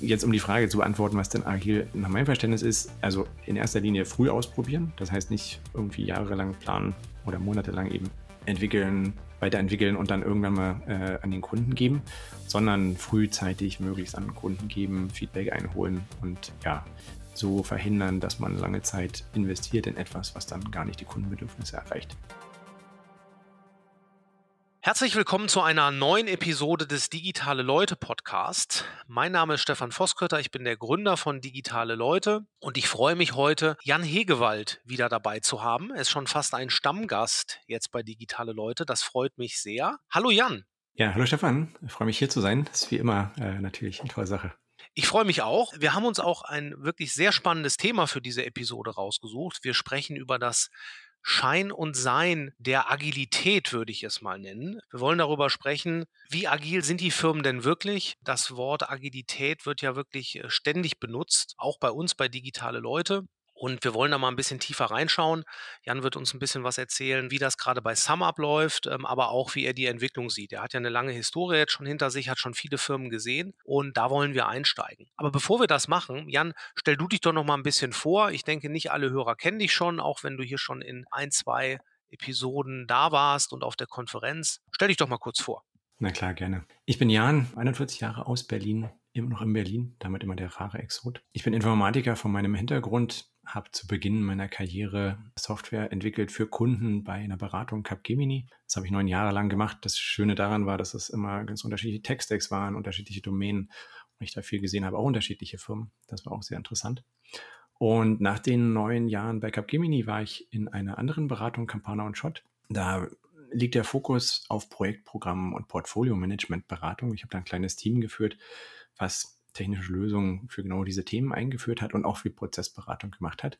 Jetzt um die Frage zu beantworten, was denn agil nach meinem Verständnis ist, also in erster Linie früh ausprobieren. Das heißt nicht irgendwie jahrelang planen oder monatelang eben entwickeln, weiterentwickeln und dann irgendwann mal äh, an den Kunden geben, sondern frühzeitig möglichst an den Kunden geben, Feedback einholen und ja, so verhindern, dass man lange Zeit investiert in etwas, was dann gar nicht die Kundenbedürfnisse erreicht. Herzlich willkommen zu einer neuen Episode des Digitale Leute Podcast. Mein Name ist Stefan Voskötter, ich bin der Gründer von Digitale Leute und ich freue mich heute, Jan Hegewald wieder dabei zu haben. Er ist schon fast ein Stammgast jetzt bei Digitale Leute. Das freut mich sehr. Hallo Jan. Ja, hallo Stefan. Ich freue mich hier zu sein. Das ist wie immer äh, natürlich eine tolle Sache. Ich freue mich auch. Wir haben uns auch ein wirklich sehr spannendes Thema für diese Episode rausgesucht. Wir sprechen über das Schein und Sein der Agilität, würde ich es mal nennen. Wir wollen darüber sprechen, wie agil sind die Firmen denn wirklich? Das Wort Agilität wird ja wirklich äh, ständig benutzt, auch bei uns, bei digitale Leute. Und wir wollen da mal ein bisschen tiefer reinschauen. Jan wird uns ein bisschen was erzählen, wie das gerade bei SumUp läuft, ähm, aber auch, wie er die Entwicklung sieht. Er hat ja eine lange Historie jetzt schon hinter sich, hat schon viele Firmen gesehen und da wollen wir einsteigen. Aber bevor wir das machen, Jan, stell du dich doch noch mal ein bisschen vor. Ich denke, nicht alle Hörer kennen dich schon, auch wenn du hier schon in ein, zwei Episoden da warst und auf der Konferenz. Stell dich doch mal kurz vor. Na klar, gerne. Ich bin Jan, 41 Jahre aus Berlin, immer noch in Berlin, damit immer der rare Exot. Ich bin Informatiker von meinem Hintergrund, habe zu Beginn meiner Karriere Software entwickelt für Kunden bei einer Beratung Capgemini. Das habe ich neun Jahre lang gemacht. Das Schöne daran war, dass es immer ganz unterschiedliche Tech-Stacks waren, unterschiedliche Domänen und ich da viel gesehen habe, auch unterschiedliche Firmen. Das war auch sehr interessant. Und nach den neun Jahren bei Capgemini war ich in einer anderen Beratung, Campana und Schott. Da liegt der Fokus auf Projektprogrammen und Portfolio-Management-Beratung. Ich habe da ein kleines Team geführt, was technische Lösungen für genau diese Themen eingeführt hat und auch viel Prozessberatung gemacht hat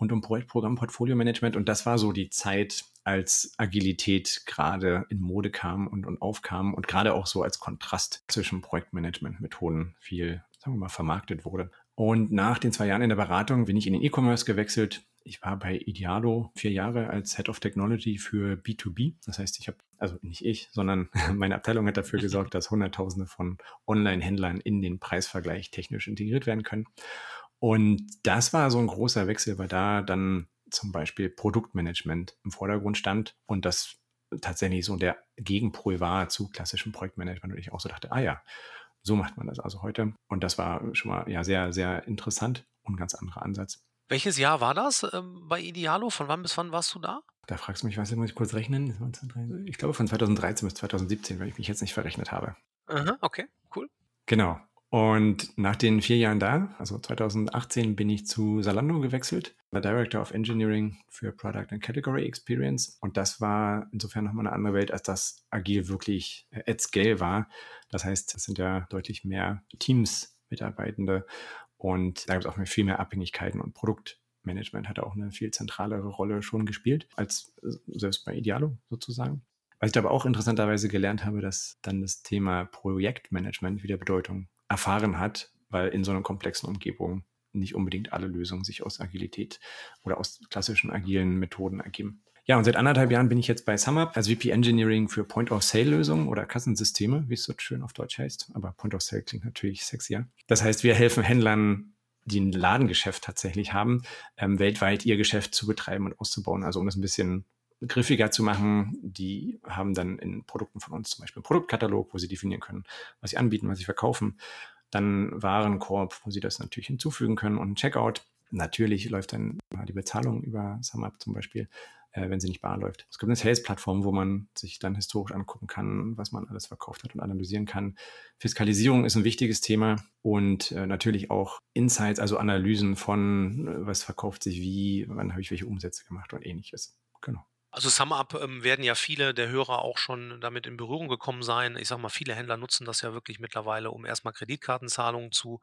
rund um Projektprogramm, Portfolio-Management. Und das war so die Zeit, als Agilität gerade in Mode kam und, und aufkam und gerade auch so als Kontrast zwischen Projektmanagement-Methoden viel, sagen wir mal, vermarktet wurde. Und nach den zwei Jahren in der Beratung bin ich in den E-Commerce gewechselt, ich war bei Idealo vier Jahre als Head of Technology für B2B. Das heißt, ich habe, also nicht ich, sondern meine Abteilung hat dafür gesorgt, dass Hunderttausende von Online-Händlern in den Preisvergleich technisch integriert werden können. Und das war so ein großer Wechsel, weil da dann zum Beispiel Produktmanagement im Vordergrund stand und das tatsächlich so der Gegenpol war zu klassischem Projektmanagement und ich auch so dachte, ah ja, so macht man das also heute. Und das war schon mal ja sehr, sehr interessant und ein ganz anderer Ansatz. Welches Jahr war das ähm, bei Idealo? Von wann bis wann warst du da? Da fragst du mich, was muss ich kurz rechnen? Ich glaube von 2013 bis 2017, weil ich mich jetzt nicht verrechnet habe. Aha, okay, cool. Genau. Und nach den vier Jahren da, also 2018, bin ich zu Salando gewechselt, war Director of Engineering für Product and Category Experience. Und das war insofern nochmal eine andere Welt, als das agil wirklich äh, at scale war. Das heißt, es sind ja deutlich mehr Teams, Mitarbeitende und da gibt es auch viel mehr Abhängigkeiten und Produktmanagement hat auch eine viel zentralere Rolle schon gespielt als selbst bei Idealo sozusagen. Was ich aber auch interessanterweise gelernt habe, dass dann das Thema Projektmanagement wieder Bedeutung erfahren hat, weil in so einer komplexen Umgebung nicht unbedingt alle Lösungen sich aus Agilität oder aus klassischen agilen Methoden ergeben. Ja, und seit anderthalb Jahren bin ich jetzt bei SumUp als VP Engineering für Point-of-Sale-Lösungen oder Kassensysteme, wie es so schön auf Deutsch heißt. Aber Point-of-Sale klingt natürlich sexier. Das heißt, wir helfen Händlern, die ein Ladengeschäft tatsächlich haben, ähm, weltweit ihr Geschäft zu betreiben und auszubauen. Also um das ein bisschen griffiger zu machen, die haben dann in Produkten von uns zum Beispiel einen Produktkatalog, wo sie definieren können, was sie anbieten, was sie verkaufen. Dann Warenkorb, wo sie das natürlich hinzufügen können und Checkout. Natürlich läuft dann die Bezahlung über SumUp zum Beispiel äh, wenn sie nicht bar läuft. Es gibt eine Sales-Plattform, wo man sich dann historisch angucken kann, was man alles verkauft hat und analysieren kann. Fiskalisierung ist ein wichtiges Thema und äh, natürlich auch Insights, also Analysen von, äh, was verkauft sich wie, wann habe ich welche Umsätze gemacht und ähnliches. Genau. Also SumUp ähm, werden ja viele der Hörer auch schon damit in Berührung gekommen sein. Ich sage mal, viele Händler nutzen das ja wirklich mittlerweile, um erstmal Kreditkartenzahlungen zu,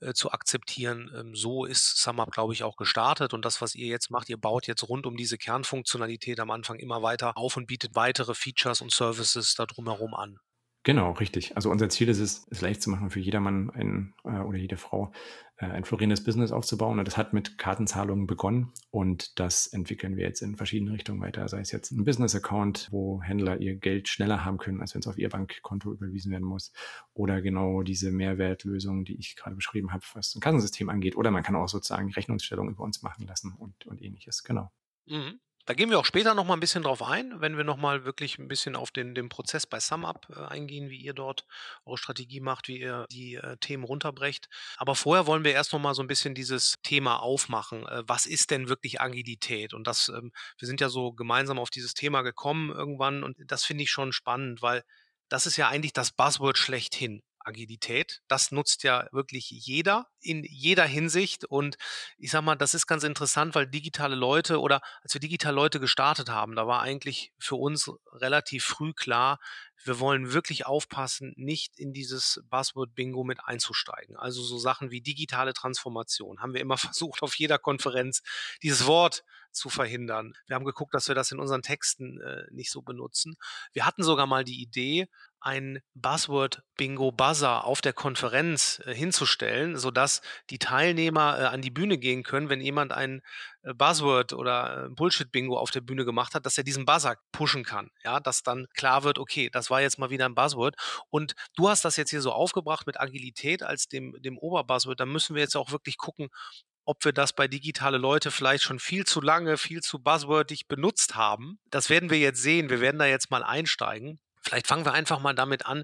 äh, zu akzeptieren. Ähm, so ist SumUp, glaube ich, auch gestartet. Und das, was ihr jetzt macht, ihr baut jetzt rund um diese Kernfunktionalität am Anfang immer weiter auf und bietet weitere Features und Services da drumherum an. Genau, richtig. Also unser Ziel ist es, es leicht zu machen für jedermann ein, äh, oder jede Frau äh, ein florierendes Business aufzubauen. Und das hat mit Kartenzahlungen begonnen und das entwickeln wir jetzt in verschiedene Richtungen weiter. Sei es jetzt ein Business-Account, wo Händler ihr Geld schneller haben können, als wenn es auf ihr Bankkonto überwiesen werden muss. Oder genau diese Mehrwertlösung, die ich gerade beschrieben habe, was ein Kassensystem angeht. Oder man kann auch sozusagen Rechnungsstellung über uns machen lassen und, und ähnliches. Genau. Mhm. Da gehen wir auch später noch mal ein bisschen drauf ein, wenn wir noch mal wirklich ein bisschen auf den den Prozess bei SumUp, äh, eingehen, wie ihr dort eure Strategie macht, wie ihr die, äh, Themen runterbrecht. Aber vorher wollen wir erst noch mal so ein bisschen dieses Thema aufmachen. Äh, was ist denn wirklich Agilität? Und das, ähm wir sind ja so gemeinsam auf dieses Thema gekommen irgendwann und das finde ich schon spannend, weil das ist ja eigentlich das Buzzword schlechthin. Agilität. Das nutzt ja wirklich jeder in jeder Hinsicht. Und ich sag mal, das ist ganz interessant, weil digitale Leute oder als wir digitale Leute gestartet haben, da war eigentlich für uns relativ früh klar, wir wollen wirklich aufpassen, nicht in dieses Buzzword-Bingo mit einzusteigen. Also so Sachen wie digitale Transformation haben wir immer versucht, auf jeder Konferenz dieses Wort zu verhindern. Wir haben geguckt, dass wir das in unseren Texten äh, nicht so benutzen. Wir hatten sogar mal die Idee, ein Buzzword-Bingo-Buzzer auf der Konferenz äh, hinzustellen, sodass die Teilnehmer äh, an die Bühne gehen können, wenn jemand ein äh, Buzzword oder äh, Bullshit-Bingo auf der Bühne gemacht hat, dass er diesen Buzzer pushen kann. Ja, dass dann klar wird, okay, das war jetzt mal wieder ein Buzzword. Und du hast das jetzt hier so aufgebracht mit Agilität als dem, dem Oberbuzzword. Da müssen wir jetzt auch wirklich gucken, ob wir das bei digitale Leute vielleicht schon viel zu lange, viel zu buzzwordig benutzt haben. Das werden wir jetzt sehen. Wir werden da jetzt mal einsteigen. Vielleicht fangen wir einfach mal damit an.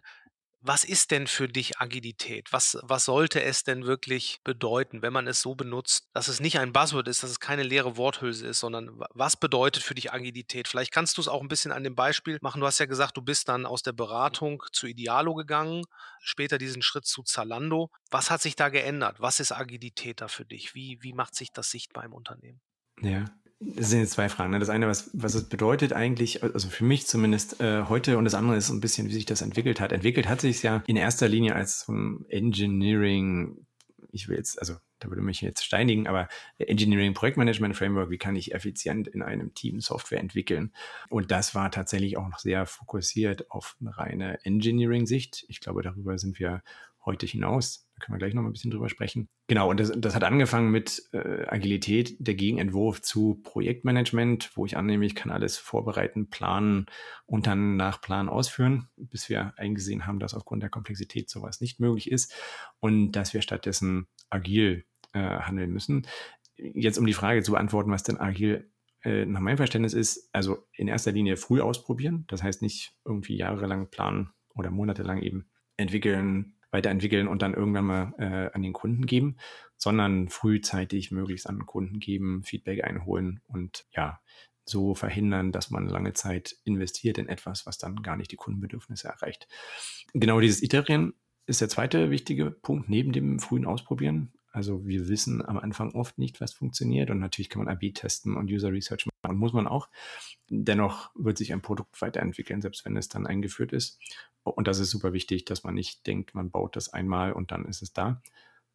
Was ist denn für dich Agilität? Was, was sollte es denn wirklich bedeuten, wenn man es so benutzt, dass es nicht ein Buzzword ist, dass es keine leere Worthülse ist, sondern was bedeutet für dich Agilität? Vielleicht kannst du es auch ein bisschen an dem Beispiel machen. Du hast ja gesagt, du bist dann aus der Beratung zu Idealo gegangen, später diesen Schritt zu Zalando. Was hat sich da geändert? Was ist Agilität da für dich? Wie, wie macht sich das sichtbar im Unternehmen? Ja, das sind jetzt zwei Fragen. Ne? Das eine, was, was es bedeutet eigentlich, also für mich zumindest äh, heute, und das andere ist so ein bisschen, wie sich das entwickelt hat. Entwickelt hat sich ja in erster Linie als so ein Engineering, ich will jetzt, also da würde mich jetzt steinigen, aber Engineering Projektmanagement Framework, wie kann ich effizient in einem Team Software entwickeln? Und das war tatsächlich auch noch sehr fokussiert auf eine reine Engineering-Sicht. Ich glaube, darüber sind wir heute hinaus können wir gleich noch mal ein bisschen drüber sprechen. Genau, und das, das hat angefangen mit äh, Agilität, der Gegenentwurf zu Projektmanagement, wo ich annehme, ich kann alles vorbereiten, planen und dann nach Plan ausführen, bis wir eingesehen haben, dass aufgrund der Komplexität sowas nicht möglich ist und dass wir stattdessen agil äh, handeln müssen. Jetzt um die Frage zu beantworten, was denn agil äh, nach meinem Verständnis ist, also in erster Linie früh ausprobieren, das heißt nicht irgendwie jahrelang planen oder monatelang eben entwickeln, weiterentwickeln und dann irgendwann mal äh, an den Kunden geben, sondern frühzeitig möglichst an den Kunden geben, Feedback einholen und ja, so verhindern, dass man lange Zeit investiert in etwas, was dann gar nicht die Kundenbedürfnisse erreicht. Genau dieses Iterieren ist der zweite wichtige Punkt neben dem frühen Ausprobieren. Also wir wissen am Anfang oft nicht, was funktioniert und natürlich kann man AB testen und User Research machen, muss man auch. Dennoch wird sich ein Produkt weiterentwickeln, selbst wenn es dann eingeführt ist. Und das ist super wichtig, dass man nicht denkt, man baut das einmal und dann ist es da,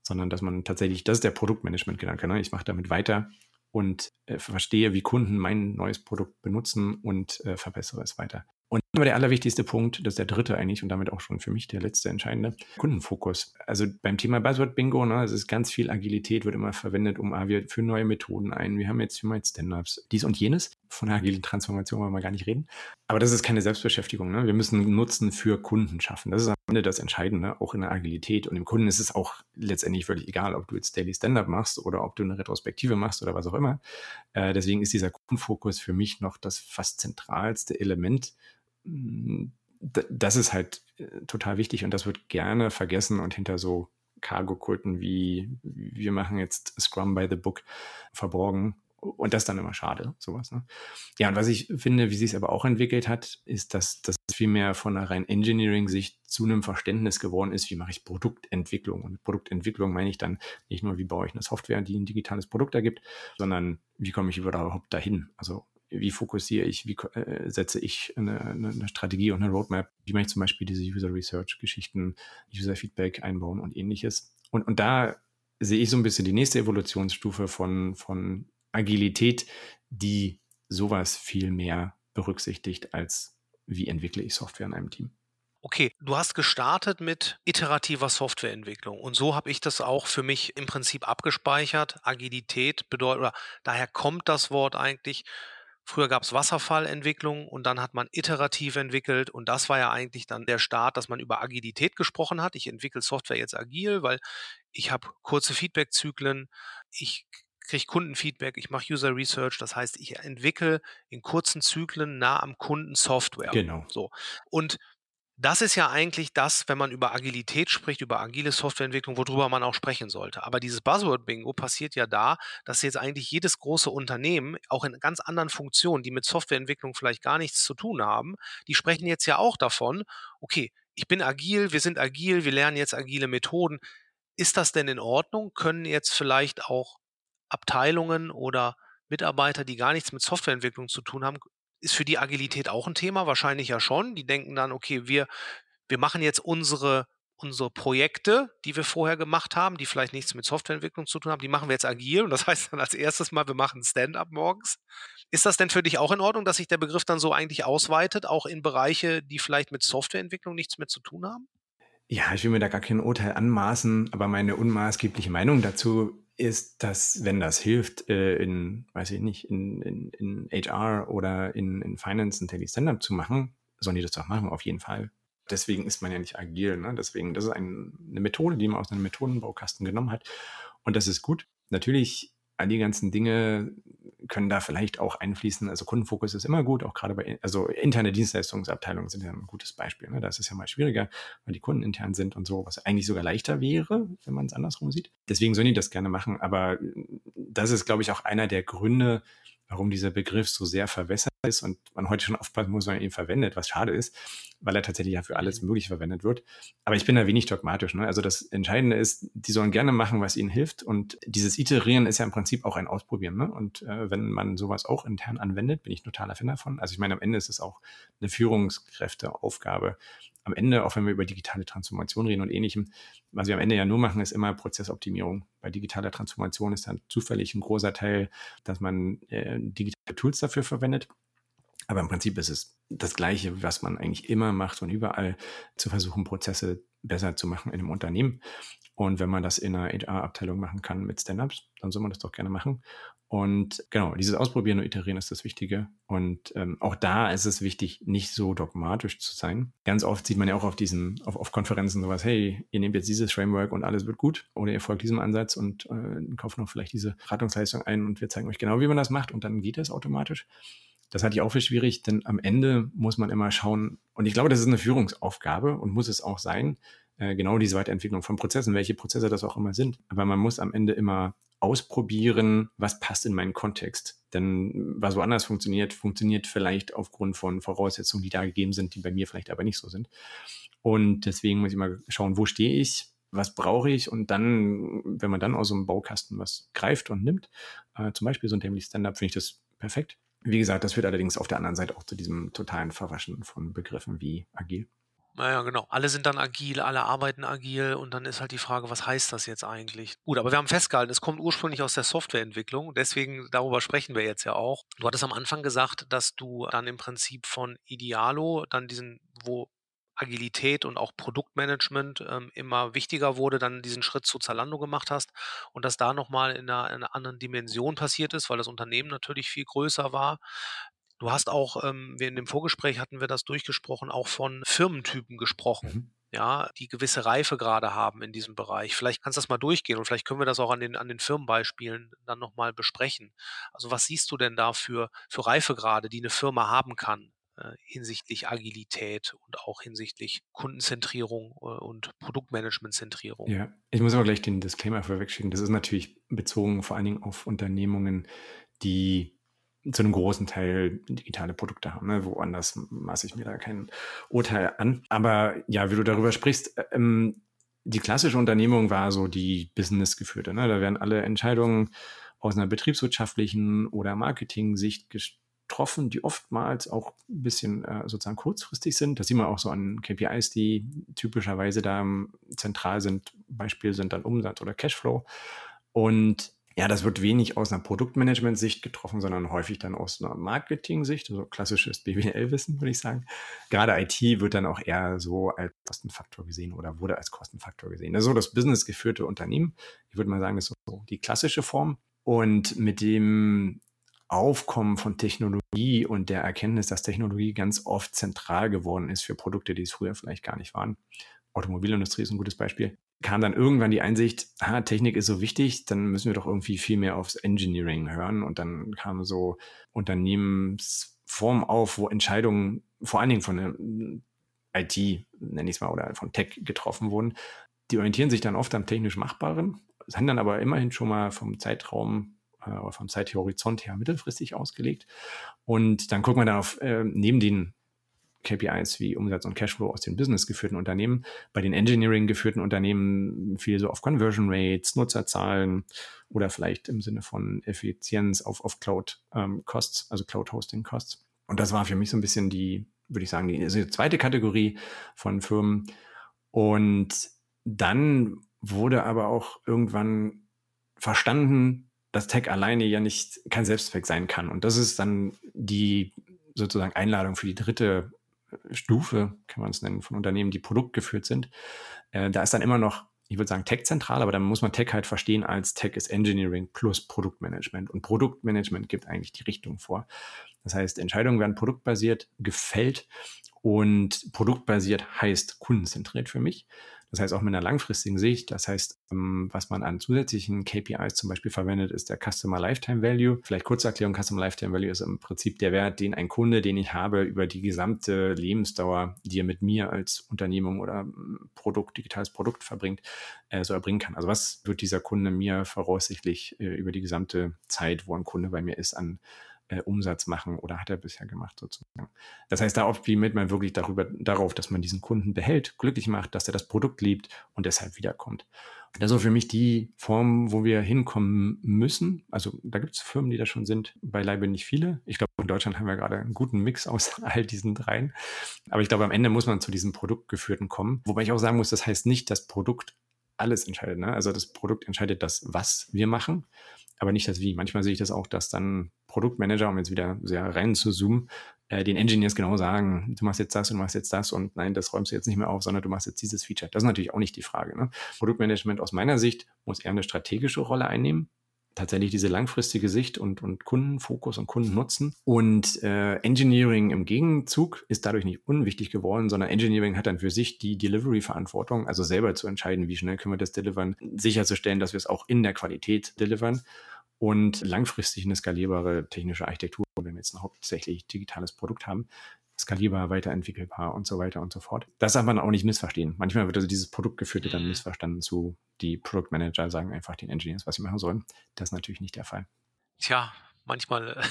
sondern dass man tatsächlich, das ist der Produktmanagement-Gedanke, ne? ich mache damit weiter und äh, verstehe, wie Kunden mein neues Produkt benutzen und äh, verbessere es weiter. Und aber der allerwichtigste Punkt, das ist der dritte eigentlich und damit auch schon für mich der letzte entscheidende, Kundenfokus. Also beim Thema Buzzword Bingo, ne, es ist ganz viel Agilität, wird immer verwendet, um, ah, wir führen neue Methoden ein, wir haben jetzt, wir jetzt Stand-Ups, dies und jenes. Von der agilen Transformation wollen wir gar nicht reden. Aber das ist keine Selbstbeschäftigung. Ne? Wir müssen Nutzen für Kunden schaffen. Das ist am Ende das Entscheidende, auch in der Agilität. Und dem Kunden ist es auch letztendlich völlig egal, ob du jetzt Daily Stand-Up machst oder ob du eine Retrospektive machst oder was auch immer. Äh, deswegen ist dieser Kundenfokus für mich noch das fast zentralste Element, das ist halt äh, total wichtig und das wird gerne vergessen und hinter so Cargo-Kulten wie wir machen jetzt Scrum by the Book verborgen. Und das ist dann immer schade, sowas. Ne? Ja, und was ich finde, wie sich es aber auch entwickelt hat, ist, dass das viel mehr von einer rein Engineering-Sicht zu einem Verständnis geworden ist, wie mache ich Produktentwicklung. Und mit Produktentwicklung meine ich dann nicht nur, wie baue ich eine Software, die ein digitales Produkt ergibt, sondern wie komme ich überhaupt dahin? Also wie fokussiere ich, wie äh, setze ich eine, eine, Strategie und eine Roadmap, wie mache ich zum Beispiel diese User Research Geschichten, User Feedback einbauen und ähnliches. Und, und da sehe ich so ein bisschen die nächste Evolutionsstufe von, von Agilität, die sowas viel mehr berücksichtigt als wie entwickle ich Software in einem Team. Okay, du hast gestartet mit iterativer Softwareentwicklung und so habe ich das auch für mich im Prinzip abgespeichert. Agilität bedeutet, oder daher kommt das Wort eigentlich. Früher gab es Wasserfallentwicklung und dann hat man iterativ entwickelt und das war ja eigentlich dann der Start, dass man über Agilität gesprochen hat. Ich entwickle Software jetzt agil, weil ich habe kurze Feedbackzyklen, ich kriege Kundenfeedback, ich mache User Research, das heißt, ich entwickle in kurzen Zyklen nah am Kunden Software. Genau. So. Und das ist ja eigentlich das, wenn man über Agilität spricht, über agile Softwareentwicklung, worüber man auch sprechen sollte. Aber dieses Buzzword-Bingo passiert ja da, dass jetzt eigentlich jedes große Unternehmen, auch in ganz anderen Funktionen, die mit Softwareentwicklung vielleicht gar nichts zu tun haben, die sprechen jetzt ja auch davon, okay, ich bin agil, wir sind agil, wir lernen jetzt agile Methoden. Ist das denn in Ordnung? Können jetzt vielleicht auch Abteilungen oder Mitarbeiter, die gar nichts mit Softwareentwicklung zu tun haben, ist für die Agilität auch ein Thema? Wahrscheinlich ja schon. Die denken dann, okay, wir, wir machen jetzt unsere, unsere Projekte, die wir vorher gemacht haben, die vielleicht nichts mit Softwareentwicklung zu tun haben, die machen wir jetzt agil. Und das heißt dann als erstes mal, wir machen Stand-up morgens. Ist das denn für dich auch in Ordnung, dass sich der Begriff dann so eigentlich ausweitet, auch in Bereiche, die vielleicht mit Softwareentwicklung nichts mehr zu tun haben? Ja, ich will mir da gar kein Urteil anmaßen, aber meine unmaßgebliche Meinung dazu ist, dass wenn das hilft, äh, in, weiß ich nicht, in, in, in HR oder in, in Finance ein Daily Stand-up zu machen, sollen die das doch machen, auf jeden Fall. Deswegen ist man ja nicht agil. Ne? Deswegen, das ist ein, eine Methode, die man aus einem Methodenbaukasten genommen hat. Und das ist gut. Natürlich all die ganzen Dinge können da vielleicht auch einfließen. Also Kundenfokus ist immer gut, auch gerade bei, also interne Dienstleistungsabteilungen sind ja ein gutes Beispiel. Ne? Da ist es ja mal schwieriger, weil die Kunden intern sind und so, was eigentlich sogar leichter wäre, wenn man es andersrum sieht. Deswegen sollen die das gerne machen. Aber das ist, glaube ich, auch einer der Gründe, warum dieser Begriff so sehr verwässert ist und man heute schon aufpassen muss, wenn man ihn verwendet, was schade ist, weil er tatsächlich ja für alles mhm. Mögliche verwendet wird. Aber ich bin da wenig dogmatisch. Ne? Also das Entscheidende ist, die sollen gerne machen, was ihnen hilft. Und dieses Iterieren ist ja im Prinzip auch ein Ausprobieren. Ne? Und äh, wenn man sowas auch intern anwendet, bin ich totaler Fan davon. Also ich meine, am Ende ist es auch eine Führungskräfteaufgabe, am Ende, auch wenn wir über digitale Transformation reden und ähnlichem, was wir am Ende ja nur machen, ist immer Prozessoptimierung. Bei digitaler Transformation ist dann zufällig ein großer Teil, dass man äh, digitale Tools dafür verwendet. Aber im Prinzip ist es das Gleiche, was man eigentlich immer macht und überall zu versuchen, Prozesse besser zu machen in einem Unternehmen. Und wenn man das in einer HR-Abteilung machen kann mit Stand-ups, dann soll man das doch gerne machen. Und genau, dieses Ausprobieren und Iterieren ist das Wichtige. Und ähm, auch da ist es wichtig, nicht so dogmatisch zu sein. Ganz oft sieht man ja auch auf diesen, auf, auf Konferenzen sowas, hey, ihr nehmt jetzt dieses Framework und alles wird gut. Oder ihr folgt diesem Ansatz und äh, kauft noch vielleicht diese Beratungsleistung ein und wir zeigen euch genau, wie man das macht und dann geht das automatisch. Das hatte ich auch für schwierig, denn am Ende muss man immer schauen, und ich glaube, das ist eine Führungsaufgabe und muss es auch sein, äh, genau diese Weiterentwicklung von Prozessen, welche Prozesse das auch immer sind. Aber man muss am Ende immer ausprobieren, was passt in meinen Kontext. Denn was woanders funktioniert, funktioniert vielleicht aufgrund von Voraussetzungen, die da gegeben sind, die bei mir vielleicht aber nicht so sind. Und deswegen muss ich mal schauen, wo stehe ich, was brauche ich und dann, wenn man dann aus so einem Baukasten was greift und nimmt, äh, zum Beispiel so ein Dämlich Stand-up, finde ich das perfekt. Wie gesagt, das führt allerdings auf der anderen Seite auch zu diesem totalen Verwaschen von Begriffen wie agil. Naja, genau. Alle sind dann agil, alle arbeiten agil und dann ist halt die Frage, was heißt das jetzt eigentlich? Gut, aber wir haben festgehalten, es kommt ursprünglich aus der Softwareentwicklung, deswegen darüber sprechen wir jetzt ja auch. Du hattest am Anfang gesagt, dass du dann im Prinzip von Idealo dann diesen, wo Agilität und auch Produktmanagement ähm, immer wichtiger wurde, dann diesen Schritt zu Zalando gemacht hast und dass da nochmal in einer, in einer anderen Dimension passiert ist, weil das Unternehmen natürlich viel größer war. Du hast auch, ähm, wir in dem Vorgespräch hatten wir das durchgesprochen, auch von Firmentypen gesprochen. Mhm. Ja, die gewisse Reife gerade haben in diesem Bereich. Vielleicht kannst du das mal durchgehen und vielleicht können wir das auch an den, an den Firmenbeispielen dann nochmal besprechen. Also was siehst du denn da für, für Reifegrade, die eine Firma haben kann? Äh, hinsichtlich Agilität und auch hinsichtlich Kundenzentrierung äh, und Produktmanagementzentrierung. Ja, ich muss aber gleich den Disclaimer vorwegschicken. Das ist natürlich bezogen vor allen Dingen auf Unternehmungen, die zu einem großen Teil digitale Produkte haben. Ne? Woanders maße ich mir da kein Urteil an. Aber ja, wie du darüber sprichst, ähm, die klassische Unternehmung war so die Business-geführte. Ne? Da werden alle Entscheidungen aus einer betriebswirtschaftlichen oder Marketing-Sicht getroffen, die oftmals auch ein bisschen äh, sozusagen kurzfristig sind. Das sieht man auch so an KPIs, die typischerweise da zentral sind. Beispiel sind dann Umsatz oder Cashflow. Und Ja, das wird wenig aus einer Produktmanagement-Sicht getroffen, sondern häufig dann aus einer Marketing-Sicht, also klassisches BWL-Wissen, würde ich sagen. Gerade IT wird dann auch eher so als Kostenfaktor gesehen oder wurde als Kostenfaktor gesehen. Also das businessgeführte Unternehmen, ich würde mal sagen, das ist so die klassische Form. Und mit dem Aufkommen von Technologie und der Erkenntnis, dass Technologie ganz oft zentral geworden ist für Produkte, die es früher vielleicht gar nicht waren. Automobilindustrie ist ein gutes Beispiel. Kam dann irgendwann die Einsicht, ah, Technik ist so wichtig, dann müssen wir doch irgendwie viel mehr aufs Engineering hören. Und dann kamen so Unternehmensformen auf, wo Entscheidungen vor allen Dingen von IT, nenne ich es mal, oder von Tech getroffen wurden. Die orientieren sich dann oft am technisch Machbaren, sind dann aber immerhin schon mal vom Zeitraum äh, vom Zeithorizont her mittelfristig ausgelegt. Und dann guckt man dann auf, äh, neben den KPIs wie Umsatz und Cashflow aus den Business geführten Unternehmen, bei den Engineering geführten Unternehmen viel so auf Conversion Rates, Nutzerzahlen oder vielleicht im Sinne von Effizienz auf, auf Cloud ähm, also Cloud Hosting Costs. Und das war für mich so ein bisschen die, würde ich sagen, die, also die zweite Kategorie von Firmen. Und dann wurde aber auch irgendwann verstanden, dass Tech alleine ja nicht kein Selbstzweck sein kann. Und das ist dann die sozusagen Einladung für die dritte Stufe, kann man es nennen, von Unternehmen, die produktgeführt sind. Äh, da ist dann immer noch, ich würde sagen, Tech zentral, aber dann muss man Tech halt verstehen als Tech ist Engineering plus Produktmanagement. Und Produktmanagement gibt eigentlich die Richtung vor. Das heißt, Entscheidungen werden produktbasiert gefällt und produktbasiert heißt kundenzentriert für mich. Das heißt auch mit einer langfristigen Sicht. Das heißt, ähm, was man an zusätzlichen KPIs zum Beispiel verwendet, ist der Customer Lifetime Value. Vielleicht kurze Erklärung, Customer Lifetime Value ist im Prinzip der Wert, den ein Kunde, den ich habe, über die gesamte Lebensdauer, die er mit mir als Unternehmung oder ähm, Produkt, digitales Produkt verbringt, äh, so erbringen kann. Also was wird dieser Kunde mir voraussichtlich äh, über die gesamte Zeit, wo ein Kunde bei mir ist, an äh, Umsatz machen oder hat er bisher gemacht sozusagen. Das heißt, da optimiert man wirklich darüber, darauf, dass man diesen Kunden behält, glücklich macht, dass er das Produkt liebt und deshalb wiederkommt. Das ist für mich die Form, wo wir hinkommen müssen. Also da gibt es Firmen, die da schon sind, beileibe nicht viele. Ich glaube, in Deutschland haben wir gerade einen guten Mix aus all diesen dreien. Aber ich glaube, am Ende muss man zu diesem Produktgeführten kommen. Wobei ich auch sagen muss, das heißt nicht, dass Produkt alles entscheidet. Ne? Also das Produkt entscheidet das, was wir machen, aber nicht das Wie. Manchmal sehe ich das auch, dass dann Produktmanager, um jetzt wieder sehr rein zu zoomen, äh, den Engineers genau sagen, du machst jetzt das und machst jetzt das und nein, das räumst du jetzt nicht mehr auf, sondern du machst jetzt dieses Feature. Das ist natürlich auch nicht die Frage. Ne? Produktmanagement aus meiner Sicht muss eher eine strategische Rolle einnehmen, tatsächlich diese langfristige Sicht und, und Kundenfokus und Kundennutzen. Und äh, Engineering im Gegenzug ist dadurch nicht unwichtig geworden, sondern Engineering hat dann für sich die Delivery-Verantwortung, also selber zu entscheiden, wie schnell können wir das delivern, sicherzustellen, dass wir es auch in der Qualität delivern und langfristig eine skalierbare technische Architektur, wenn wir jetzt ein hauptsächlich digitales Produkt haben, skalierbar, weiterentwickelbar und so weiter und so fort. Das darf man auch nicht missverstehen. Manchmal wird also dieses Produktgeführte dann mhm. missverstanden zu, die Produktmanager sagen einfach den Engineers, was sie machen sollen. Das ist natürlich nicht der Fall. Tja, manchmal äh,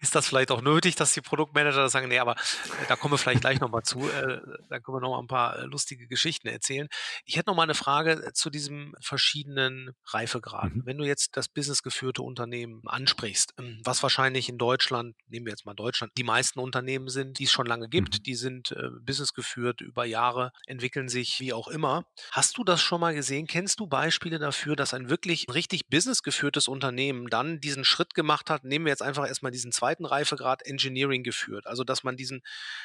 ist das vielleicht auch nötig, dass die Produktmanager das sagen, nee, aber äh, da kommen wir vielleicht gleich nochmal zu. Äh, da können wir noch mal ein paar äh, lustige Geschichten erzählen. Ich hätte noch mal eine Frage äh, zu diesem verschiedenen Reifegraden. Mhm. Wenn du jetzt das businessgeführte Unternehmen ansprichst, ähm, was wahrscheinlich in Deutschland, nehmen wir jetzt mal Deutschland, die meisten Unternehmen sind, die es schon lange gibt, mhm. die sind äh, businessgeführt über Jahre, entwickeln sich wie auch immer. Hast du das schon mal gesehen? Kennst du Beispiele dafür, dass ein wirklich richtig businessgeführtes Unternehmen dann diesen Schritt gemacht hat? Nehmen wir jetzt einfach erstmal diesen zweiten Reifegrad Engineering geführt. Also dass man diesen,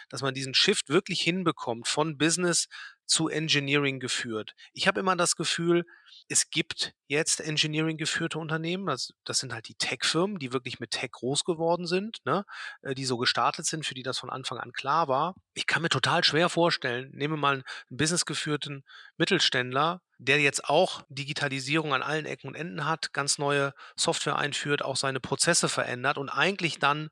dass man diesen Shift wirklich hinbekommt von Business zu Engineering geführt. Ich habe immer das Gefühl, es gibt jetzt Engineering geführte Unternehmen. Das, das sind halt die Tech-Firmen, die wirklich mit Tech groß geworden sind, ne? Äh, die so gestartet sind, für die das von Anfang an klar war. Ich kann mir total schwer vorstellen, nehme mal einen businessgeführten Mittelständler, der jetzt auch Digitalisierung an allen Ecken und Enden hat, ganz neue Software einführt, auch seine Prozesse verändert und eigentlich dann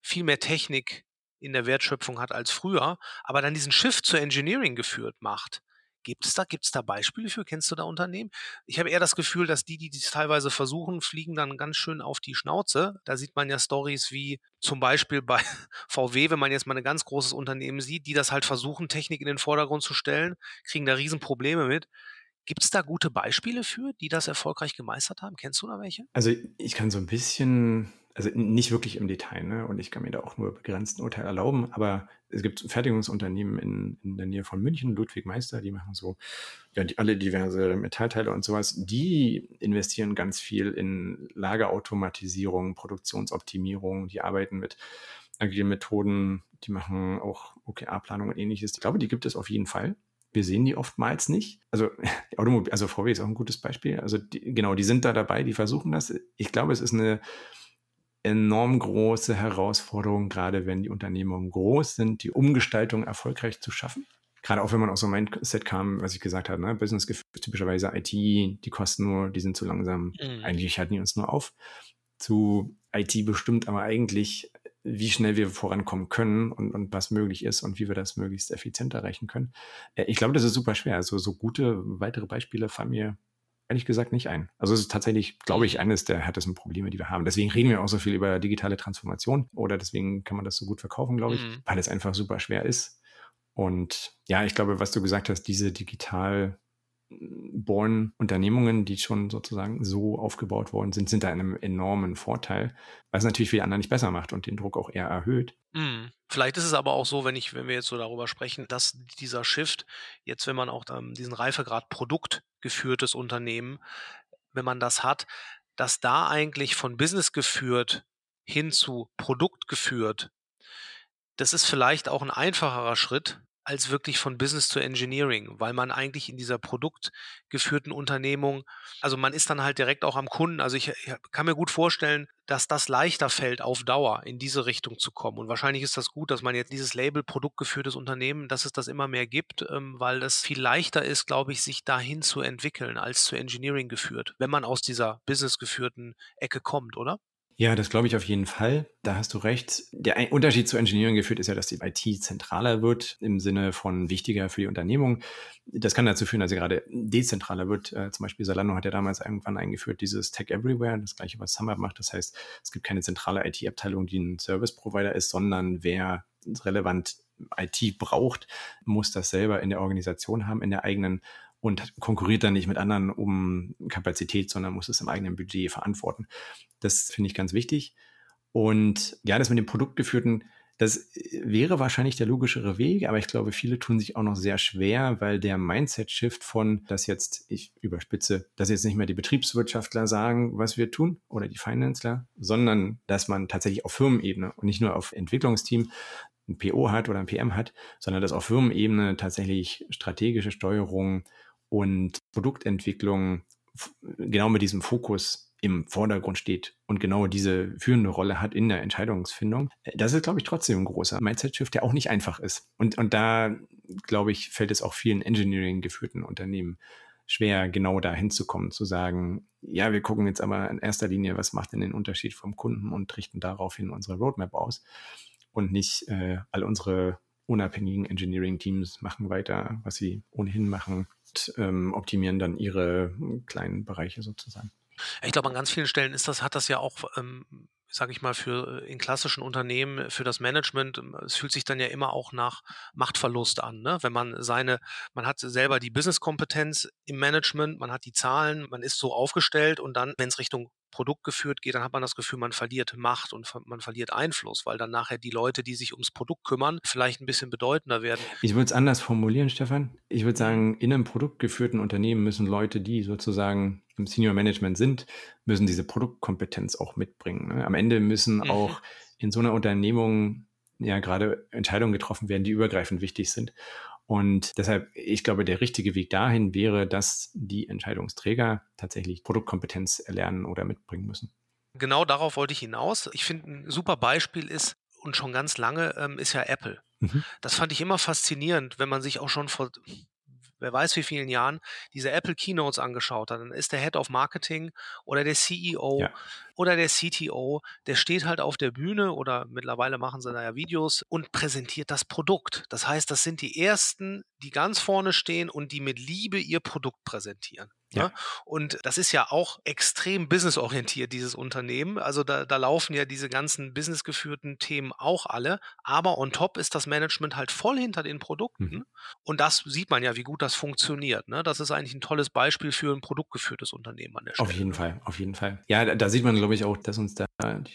viel mehr Technik in der Wertschöpfung hat als früher, aber dann diesen Shift zu Engineering geführt macht. Gibt es da, gibt's da Beispiele für? Kennst du da Unternehmen? Ich habe eher das Gefühl, dass die, die dies teilweise versuchen, fliegen dann ganz schön auf die Schnauze. Da sieht man ja Stories wie zum Beispiel bei VW, wenn man jetzt mal ein ganz großes Unternehmen sieht, die das halt versuchen, Technik in den Vordergrund zu stellen, kriegen da Riesenprobleme mit. Gibt es da gute Beispiele für, die das erfolgreich gemeistert haben? Kennst du da welche? Also ich kann so ein bisschen also nicht wirklich im Detail, ne? Und ich kann mir da auch nur begrenzten Urteil erlauben, aber es gibt Fertigungsunternehmen in, in der Nähe von München, Ludwig Meister, die machen so ja, die, alle diverse Metallteile und sowas. Die investieren ganz viel in Lagerautomatisierung, Produktionsoptimierung, die arbeiten mit agilen Methoden, die machen auch OKR-Planung und ähnliches. Ich glaube, die gibt es auf jeden Fall. Wir sehen die oftmals nicht. Also, Automobil, also VW ist auch ein gutes Beispiel. Also, die, genau, die sind da dabei, die versuchen das. Ich glaube, es ist eine enorm große Herausforderung, gerade wenn die Unternehmungen groß sind, die Umgestaltung erfolgreich zu schaffen. Gerade auch wenn man aus so einem Mindset kam, was ich gesagt habe, ne? Business typischerweise IT, die kosten nur, die sind zu langsam. Mhm. Eigentlich halten die uns nur auf. Zu IT bestimmt aber eigentlich, wie schnell wir vorankommen können und, und was möglich ist und wie wir das möglichst effizient erreichen können. Äh, ich glaube, das ist super schwer. Also so gute weitere Beispiele fallen mir ehrlich gesagt nicht ein. Also es ist tatsächlich, glaube ich, eines der härtesten Probleme, die wir haben. Deswegen reden wir auch so viel über digitale Transformation oder deswegen kann man das so gut verkaufen, glaube ich, mhm. weil es einfach super schwer ist. Und ja, ich glaube, was du gesagt hast, diese digital born Unternehmungen, die schon sozusagen so aufgebaut worden sind, sind da in einem enormen Vorteil, was natürlich für die anderen nicht besser macht und den Druck auch eher erhöht. Mm. Vielleicht ist es aber auch so, wenn ich, wenn wir jetzt so darüber sprechen, dass dieser Shift, jetzt wenn man auch ähm, diesen Reifegrad produktgeführtes Unternehmen, wenn man das hat, dass da eigentlich von Business geführt hin zu Produkt geführt, das ist vielleicht auch ein einfacherer Schritt, als wirklich von Business to Engineering, weil man eigentlich in dieser produktgeführten Unternehmung, also man ist dann halt direkt auch am Kunden. Also ich, ich kann mir gut vorstellen, dass das leichter fällt, auf Dauer in diese Richtung zu kommen. Und wahrscheinlich ist das gut, dass man jetzt dieses Label produktgeführtes Unternehmen, dass es das immer mehr gibt, ähm, weil es viel leichter ist, glaube ich, sich dahin zu entwickeln, als zu Engineering geführt, wenn man aus dieser business geführten Ecke kommt, oder? Ja, das glaube ich auf jeden Fall. Da hast du recht. Der Unterschied zu Engineering geführt ist ja, dass die IT zentraler wird im Sinne von wichtiger für die Unternehmung. Das kann dazu führen, dass sie gerade dezentraler wird. Äh, zum Beispiel Salando hat ja damals irgendwann eingeführt dieses Tech Everywhere, das gleiche, was SumUp macht. Das heißt, es gibt keine zentrale IT-Abteilung, die ein Service-Provider ist, sondern wer relevant IT braucht, muss das selber in der Organisation haben, in der eigenen und konkurriert dann nicht mit anderen um Kapazität, sondern muss es im eigenen Budget verantworten. Das finde ich ganz wichtig. Und ja, das mit dem Produktgeführten, das wäre wahrscheinlich der logischere Weg, aber ich glaube, viele tun sich auch noch sehr schwer, weil der Mindset-Shift von, dass jetzt, ich überspitze, dass jetzt nicht mehr die Betriebswirtschaftler sagen, was wir tun oder die Finanzler, sondern dass man tatsächlich auf Firmenebene und nicht nur auf Entwicklungsteam ein PO hat oder ein PM hat, sondern dass auf Firmenebene tatsächlich strategische Steuerung und Produktentwicklung genau mit diesem Fokus im Vordergrund steht und genau diese führende Rolle hat in der Entscheidungsfindung, äh, das ist, glaube ich, trotzdem ein großer Mindset-Shift, der auch nicht einfach ist. Und, und da, glaube ich, fällt es auch vielen Engineering-geführten Unternehmen schwer, genau da hinzukommen, zu sagen, ja, wir gucken jetzt aber in erster Linie, was macht denn den Unterschied vom Kunden und richten daraufhin unsere Roadmap aus und nicht äh, all unsere unabhängigen Engineering-Teams machen weiter, was sie ohnehin machen ähm, optimieren dann ihre kleinen Bereiche sozusagen. Ich glaube, an ganz vielen Stellen ist das, hat das ja auch ähm, sage ich mal, für äh, in klassischen Unternehmen, für das Management, ähm, es fühlt sich dann ja immer auch nach Machtverlust an, ne? Wenn man seine, man hat selber die Business-Kompetenz im Management, man hat die Zahlen, man ist so aufgestellt und dann, wenn es Richtung Produkt geführt geht, dann hat man das Gefühl, man verliert Macht und man verliert Einfluss, weil dann nachher die Leute, die sich ums Produkt kümmern, vielleicht ein bisschen bedeutender werden. Ich würde es anders formulieren, Stefan. Ich würde sagen, in einem produktgeführten Unternehmen müssen Leute, die sozusagen im Senior Management sind, müssen diese Produktkompetenz auch mitbringen. Ne? Am Ende müssen mhm. auch in so einer Unternehmung ja gerade Entscheidungen getroffen werden, die übergreifend wichtig sind. Und deshalb, ich glaube, der richtige Weg dahin wäre, dass die Entscheidungsträger tatsächlich Produktkompetenz erlernen oder mitbringen müssen. Genau darauf wollte ich hinaus. Ich finde, ein super Beispiel ist, und schon ganz lange, ähm, ist ja Apple. Mhm. Das fand ich immer faszinierend, wenn man sich auch schon vor wer weiß wie vielen Jahren diese Apple Keynotes angeschaut hat, dann ist der Head of Marketing oder der CEO ja. oder der CTO, der steht halt auf der Bühne oder mittlerweile machen sie da ja Videos und präsentiert das Produkt. Das heißt, das sind die ersten, die ganz vorne stehen und die mit Liebe ihr Produkt präsentieren. Ja. Ne? Und das ist ja auch extrem businessorientiert, dieses Unternehmen. Also da, da laufen ja diese ganzen businessgeführten Themen auch alle. Aber on top ist das Management halt voll hinter den Produkten. Mhm. Und das sieht man ja, wie gut das funktioniert. Ne? Das ist eigentlich ein tolles Beispiel für ein produktgeführtes Unternehmen an der Stelle. Auf jeden Fall, auf jeden Fall. Ja, da, da sieht man, glaube ich auch, dass uns da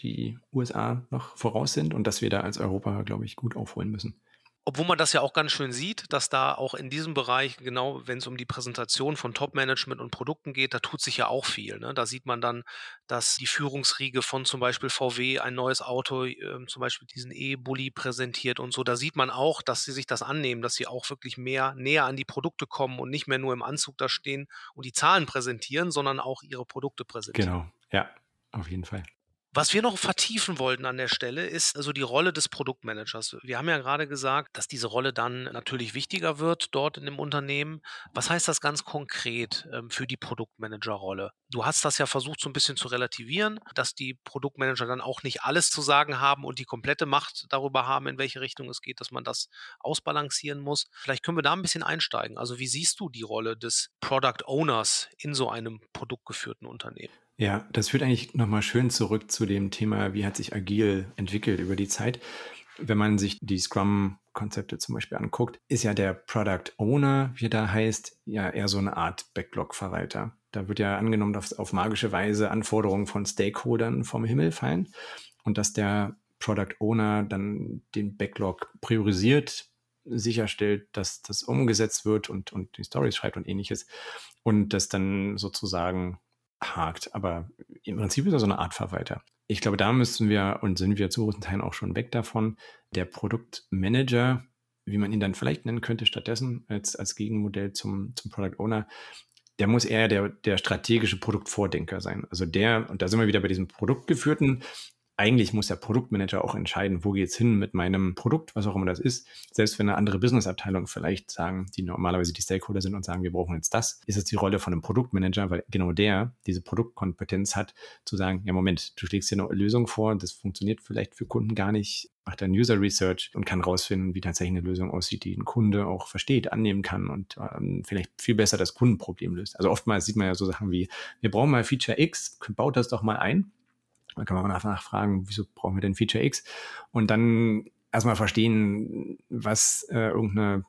die USA noch voraus sind und dass wir da als Europa, glaube ich, gut aufholen müssen. Obwohl man das ja auch ganz schön sieht, dass da auch in diesem Bereich, genau wenn es um die Präsentation von Top-Management und Produkten geht, da tut sich ja auch viel. Ne? Da sieht man dann, dass die Führungsriege von zum Beispiel VW ein neues Auto, äh, zum Beispiel diesen E-Bully präsentiert und so. Da sieht man auch, dass sie sich das annehmen, dass sie auch wirklich mehr näher an die Produkte kommen und nicht mehr nur im Anzug da stehen und die Zahlen präsentieren, sondern auch ihre Produkte präsentieren. Genau, ja, auf jeden Fall. Was wir noch vertiefen wollten an der Stelle ist also die Rolle des Produktmanagers. Wir haben ja gerade gesagt, dass diese Rolle dann natürlich wichtiger wird dort in dem Unternehmen. Was heißt das ganz konkret ähm, für die Produktmanagerrolle? Du hast das ja versucht so ein bisschen zu relativieren, dass die Produktmanager dann auch nicht alles zu sagen haben und die komplette Macht darüber haben, in welche Richtung es geht, dass man das ausbalancieren muss. Vielleicht können wir da ein bisschen einsteigen. Also wie siehst du die Rolle des Product Owners in so einem produktgeführten Unternehmen? Ja, das führt eigentlich nochmal schön zurück zu dem Thema, wie hat sich agil entwickelt über die Zeit. Wenn man sich die Scrum-Konzepte zum Beispiel anguckt, ist ja der Product Owner, wie er da heißt, ja eher so eine Art Backlog-Verwalter. Da wird ja angenommen, dass auf magische Weise Anforderungen von Stakeholdern vom Himmel fallen und dass der Product Owner dann den Backlog priorisiert, sicherstellt, dass das umgesetzt wird und, und die Stories schreibt und ähnliches und das dann sozusagen hakt. Aber im Prinzip ist er so eine Art Verwalter. Ich glaube, da müssen wir und sind wir zu großen Teilen auch schon weg davon. Der Produktmanager, wie man ihn dann vielleicht nennen könnte, stattdessen als, als Gegenmodell zum, zum Product Owner, der muss eher der, der strategische Produktvordenker sein. Also der, und da sind wir wieder bei diesem produktgeführten, eigentlich muss der Produktmanager auch entscheiden, wo geht es hin mit meinem Produkt, was auch immer das ist. Selbst wenn eine andere Businessabteilung vielleicht sagen, die normalerweise die Stakeholder sind und sagen, wir brauchen jetzt das, ist es die Rolle von einem Produktmanager, weil genau der diese Produktkompetenz hat, zu sagen, ja Moment, du schlägst dir eine Lösung vor, das funktioniert vielleicht für Kunden gar nicht, macht dann User Research und kann rausfinden, wie tatsächlich eine Lösung aussieht, die ein Kunde auch versteht, annehmen kann und ähm, vielleicht viel besser das Kundenproblem löst. Also oftmals sieht man ja so Sachen wie, wir brauchen mal Feature X, baut das doch mal ein dann kann man nachfragen, wieso brauchen wir denn Feature X? Und dann erstmal verstehen, was äh, irgendeine,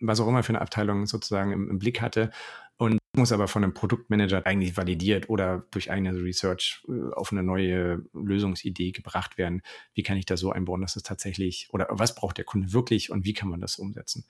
was auch immer für eine Abteilung sozusagen im, im Blick hatte und muss aber von einem Produktmanager eigentlich validiert oder durch eigene Research äh, auf eine neue Lösungsidee gebracht werden. Wie kann ich das so einbauen, dass es tatsächlich oder was braucht der Kunde wirklich und wie kann man das umsetzen?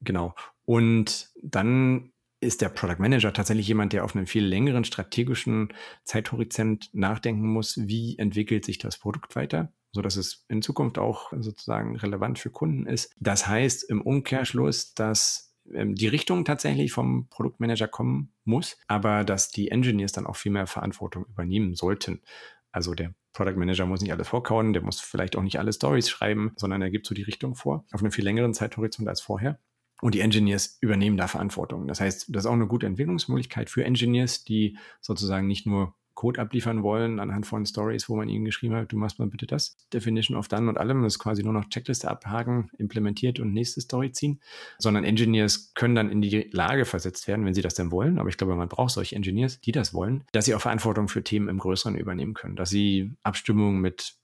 Genau. Und dann ist der Product Manager tatsächlich jemand, der auf einem viel längeren strategischen Zeithorizont nachdenken muss, wie entwickelt sich das Produkt weiter, sodass es in Zukunft auch sozusagen relevant für Kunden ist. Das heißt im Umkehrschluss, dass ähm, die Richtung tatsächlich vom Produktmanager kommen muss, aber dass die Engineers dann auch viel mehr Verantwortung übernehmen sollten. Also der Product Manager muss nicht alles vorkauen, der muss vielleicht auch nicht alle Stories schreiben, sondern er gibt so die Richtung vor, auf einem viel längeren Zeithorizont als vorher. Und die Engineers übernehmen da Verantwortung. Das heißt, das ist auch eine gute Entwicklungsmöglichkeit für Engineers, die sozusagen nicht nur Code abliefern wollen anhand von Stories, wo man ihnen geschrieben hat, du machst mal bitte das. Definition of Done und allem, das ist quasi nur noch Checkliste abhaken, implementiert und nächste Story ziehen, sondern Engineers können dann in die Lage versetzt werden, wenn sie das denn wollen. Aber ich glaube, man braucht solche Engineers, die das wollen, dass sie auch Verantwortung für Themen im Größeren übernehmen können, dass sie Abstimmungen mit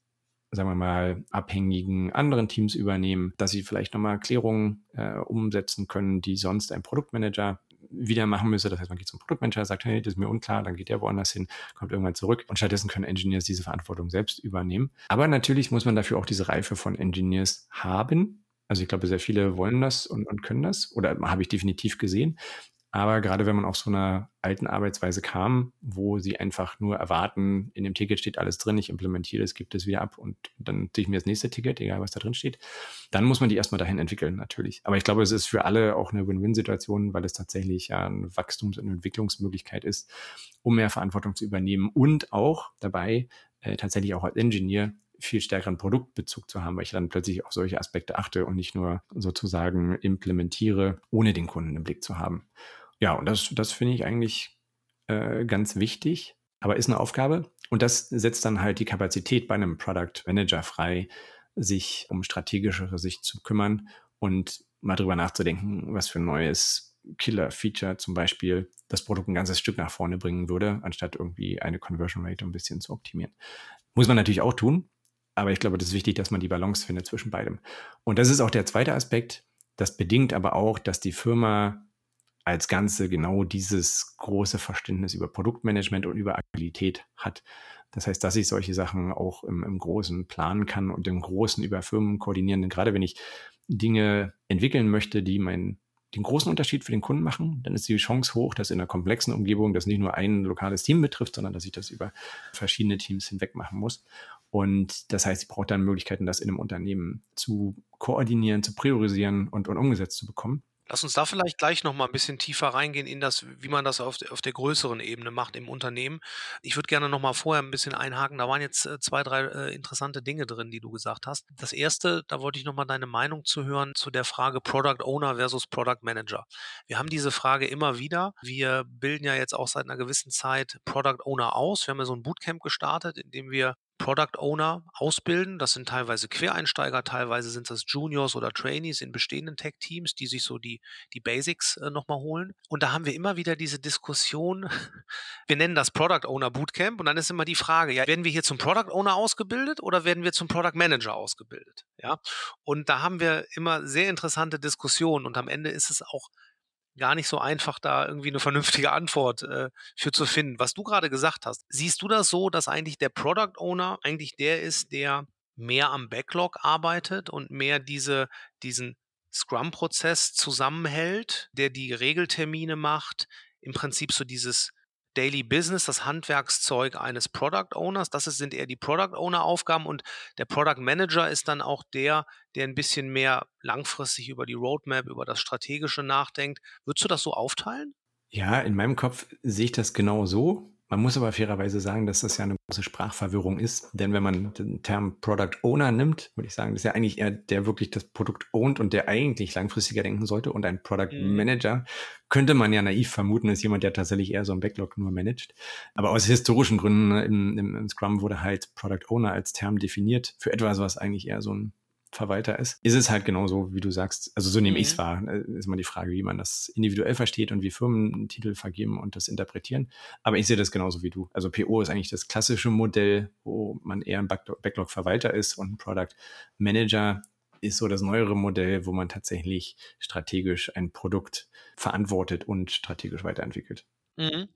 sagen wir mal, abhängigen anderen Teams übernehmen, dass sie vielleicht nochmal Klärungen äh, umsetzen können, die sonst ein Produktmanager wieder machen müsste. Das heißt, man geht zum Produktmanager, sagt, hey, das ist mir unklar, dann geht der woanders hin, kommt irgendwann zurück und stattdessen können Engineers diese Verantwortung selbst übernehmen. Aber natürlich muss man dafür auch diese Reife von Engineers haben. Also ich glaube, sehr viele wollen das und, und können das oder habe ich definitiv gesehen. Aber gerade wenn man auf so einer alten Arbeitsweise kam, wo sie einfach nur erwarten, in dem Ticket steht alles drin, ich implementiere es, gibt es wieder ab und dann ziehe ich mir das nächste Ticket, egal was da drin steht, dann muss man die erstmal dahin entwickeln, natürlich. Aber ich glaube, es ist für alle auch eine Win-Win-Situation, weil es tatsächlich ja eine Wachstums- und Entwicklungsmöglichkeit ist, um mehr Verantwortung zu übernehmen und auch dabei äh, tatsächlich auch als Ingenieur viel stärkeren Produktbezug zu haben, weil ich dann plötzlich auf solche Aspekte achte und nicht nur sozusagen implementiere, ohne den Kunden im Blick zu haben. Ja, und das, das finde ich eigentlich äh, ganz wichtig, aber ist eine Aufgabe. Und das setzt dann halt die Kapazität bei einem Product Manager frei, sich um strategischere Sicht zu kümmern und mal drüber nachzudenken, was für ein neues Killer-Feature zum Beispiel das Produkt ein ganzes Stück nach vorne bringen würde, anstatt irgendwie eine Conversion Rate ein bisschen zu optimieren. Muss man natürlich auch tun, aber ich glaube, das ist wichtig, dass man die Balance findet zwischen beidem. Und das ist auch der zweite Aspekt. Das bedingt aber auch, dass die Firma als Ganze genau dieses große Verständnis über Produktmanagement und über Agilität hat. Das heißt, dass ich solche Sachen auch im, im Großen planen kann und im Großen über Firmen koordinieren. Denn gerade wenn ich Dinge entwickeln möchte, die meinen den großen Unterschied für den Kunden machen, dann ist die Chance hoch, dass in einer komplexen Umgebung das nicht nur ein lokales Team betrifft, sondern dass ich das über verschiedene Teams hinweg machen muss. Und das heißt, ich brauche dann Möglichkeiten, das in einem Unternehmen zu koordinieren, zu priorisieren und, und umgesetzt zu bekommen. Lass uns da vielleicht gleich noch mal ein bisschen tiefer reingehen in das, wie man das auf, auf der größeren Ebene macht im Unternehmen. Ich würde gerne noch mal vorher ein bisschen einhaken. Da waren jetzt äh, zwei, drei äh, interessante Dinge drin, die du gesagt hast. Das erste, da wollte ich noch mal deine Meinung zu hören zu der Frage Product Owner versus Product Manager. Wir haben diese Frage immer wieder. Wir bilden ja jetzt auch seit einer gewissen Zeit Product Owner aus. Wir haben ja so ein Bootcamp gestartet, in dem wir Product Owner ausbilden. Das sind teilweise Quereinsteiger, teilweise sind das Juniors oder Trainees in bestehenden Tech-Teams, die sich so die, die Basics äh, nochmal holen. Und da haben wir immer wieder diese Diskussion, wir nennen das Product Owner Bootcamp und dann ist immer die Frage, ja, werden wir hier zum Product Owner ausgebildet oder werden wir zum Product Manager ausgebildet? Ja, und da haben wir immer sehr interessante Diskussionen und am Ende ist es auch gar nicht so einfach, da irgendwie eine vernünftige Antwort äh, für zu finden. Was du gerade gesagt hast, siehst du das so, dass eigentlich der Product Owner eigentlich der ist, der mehr am Backlog arbeitet und mehr diese, diesen Scrum-Prozess zusammenhält, der die Regeltermine macht, im Prinzip so dieses Daily Business, das Handwerkszeug eines Product Owners. Das sind eher die Product Owner Aufgaben und der Product Manager ist dann auch der, der ein bisschen mehr langfristig über die Roadmap, über das Strategische nachdenkt. Würdest du das so aufteilen? Ja, in meinem Kopf sehe ich das genau so. Man muss aber fairerweise sagen, dass das ja eine große Sprachverwirrung ist. Denn wenn man den Term Product Owner nimmt, würde ich sagen, das ist ja eigentlich eher der wirklich das Produkt ownt und der eigentlich langfristiger denken sollte. Und ein Product mhm. Manager könnte man ja naiv vermuten, ist jemand, der tatsächlich eher so ein Backlog nur managt. Aber aus historischen Gründen ne, im, im Scrum wurde halt Product Owner als Term definiert für etwas, was eigentlich eher so ein Verwalter ist, ist es halt genauso, wie du sagst. Also so nehme mhm. ich es wahr. Äh, ist immer die Frage, wie man das individuell versteht und wie Firmen einen Titel vergeben und das interpretieren. Aber ich sehe das genauso wie du. Also PO ist eigentlich das klassische Modell, wo man eher ein Backlog-Verwalter ist und ein Product Manager ist so das neuere Modell, wo man tatsächlich strategisch ein Produkt verantwortet und strategisch weiterentwickelt. Mhm.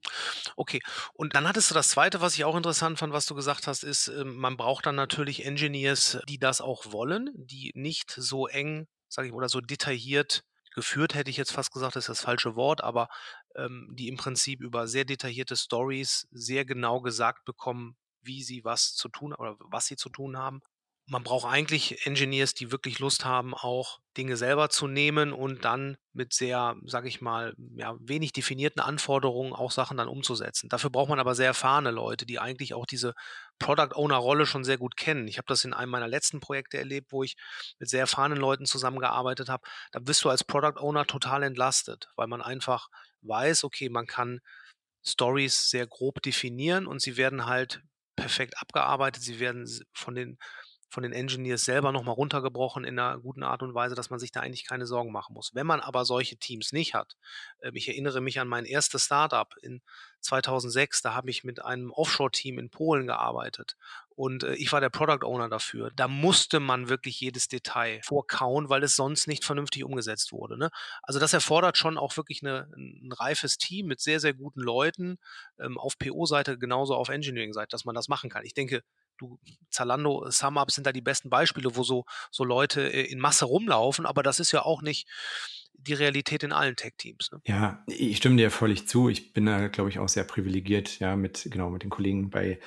Okay. Und dann hattest du das Zweite, was ich auch interessant fand, was du gesagt hast, ist, ähm, man braucht dann natürlich Engineers, die das auch wollen, die nicht so eng, sage ich, oder so detailliert geführt, hätte ich jetzt fast gesagt, ist das falsche Wort, aber ähm, die im Prinzip über sehr detaillierte Stories sehr genau gesagt bekommen, wie sie was zu tun oder was sie zu tun haben man braucht eigentlich Engineers, die wirklich Lust haben, auch Dinge selber zu nehmen und dann mit sehr, sage ich mal, ja, wenig definierten Anforderungen auch Sachen dann umzusetzen. Dafür braucht man aber sehr erfahrene Leute, die eigentlich auch diese Product Owner Rolle schon sehr gut kennen. Ich habe das in einem meiner letzten Projekte erlebt, wo ich mit sehr erfahrenen Leuten zusammengearbeitet habe. Da bist du als Product Owner total entlastet, weil man einfach weiß, okay, man kann Stories sehr grob definieren und sie werden halt perfekt abgearbeitet. Sie werden von den von den Engineers selber nochmal runtergebrochen in einer guten Art und Weise, dass man sich da eigentlich keine Sorgen machen muss. Wenn man aber solche Teams nicht hat, äh, ich erinnere mich an mein erstes Startup in 2006, da habe ich mit einem Offshore-Team in Polen gearbeitet und äh, ich war der Product Owner dafür. Da musste man wirklich jedes Detail vorkauen, weil es sonst nicht vernünftig umgesetzt wurde. Ne? Also das erfordert schon auch wirklich eine, ein reifes Team mit sehr, sehr guten Leuten ähm, auf PO-Seite, genauso auf Engineering-Seite, dass man das machen kann. Ich denke, du, Zalando, SumUp sind da die besten Beispiele, wo so, so Leute äh, in Masse rumlaufen, aber das ist ja auch nicht die Realität in allen Tech-Teams. Ne? Ja, ich stimme dir völlig zu. Ich bin da, glaube ich, auch sehr privilegiert, ja, mit, genau, mit den Kollegen bei,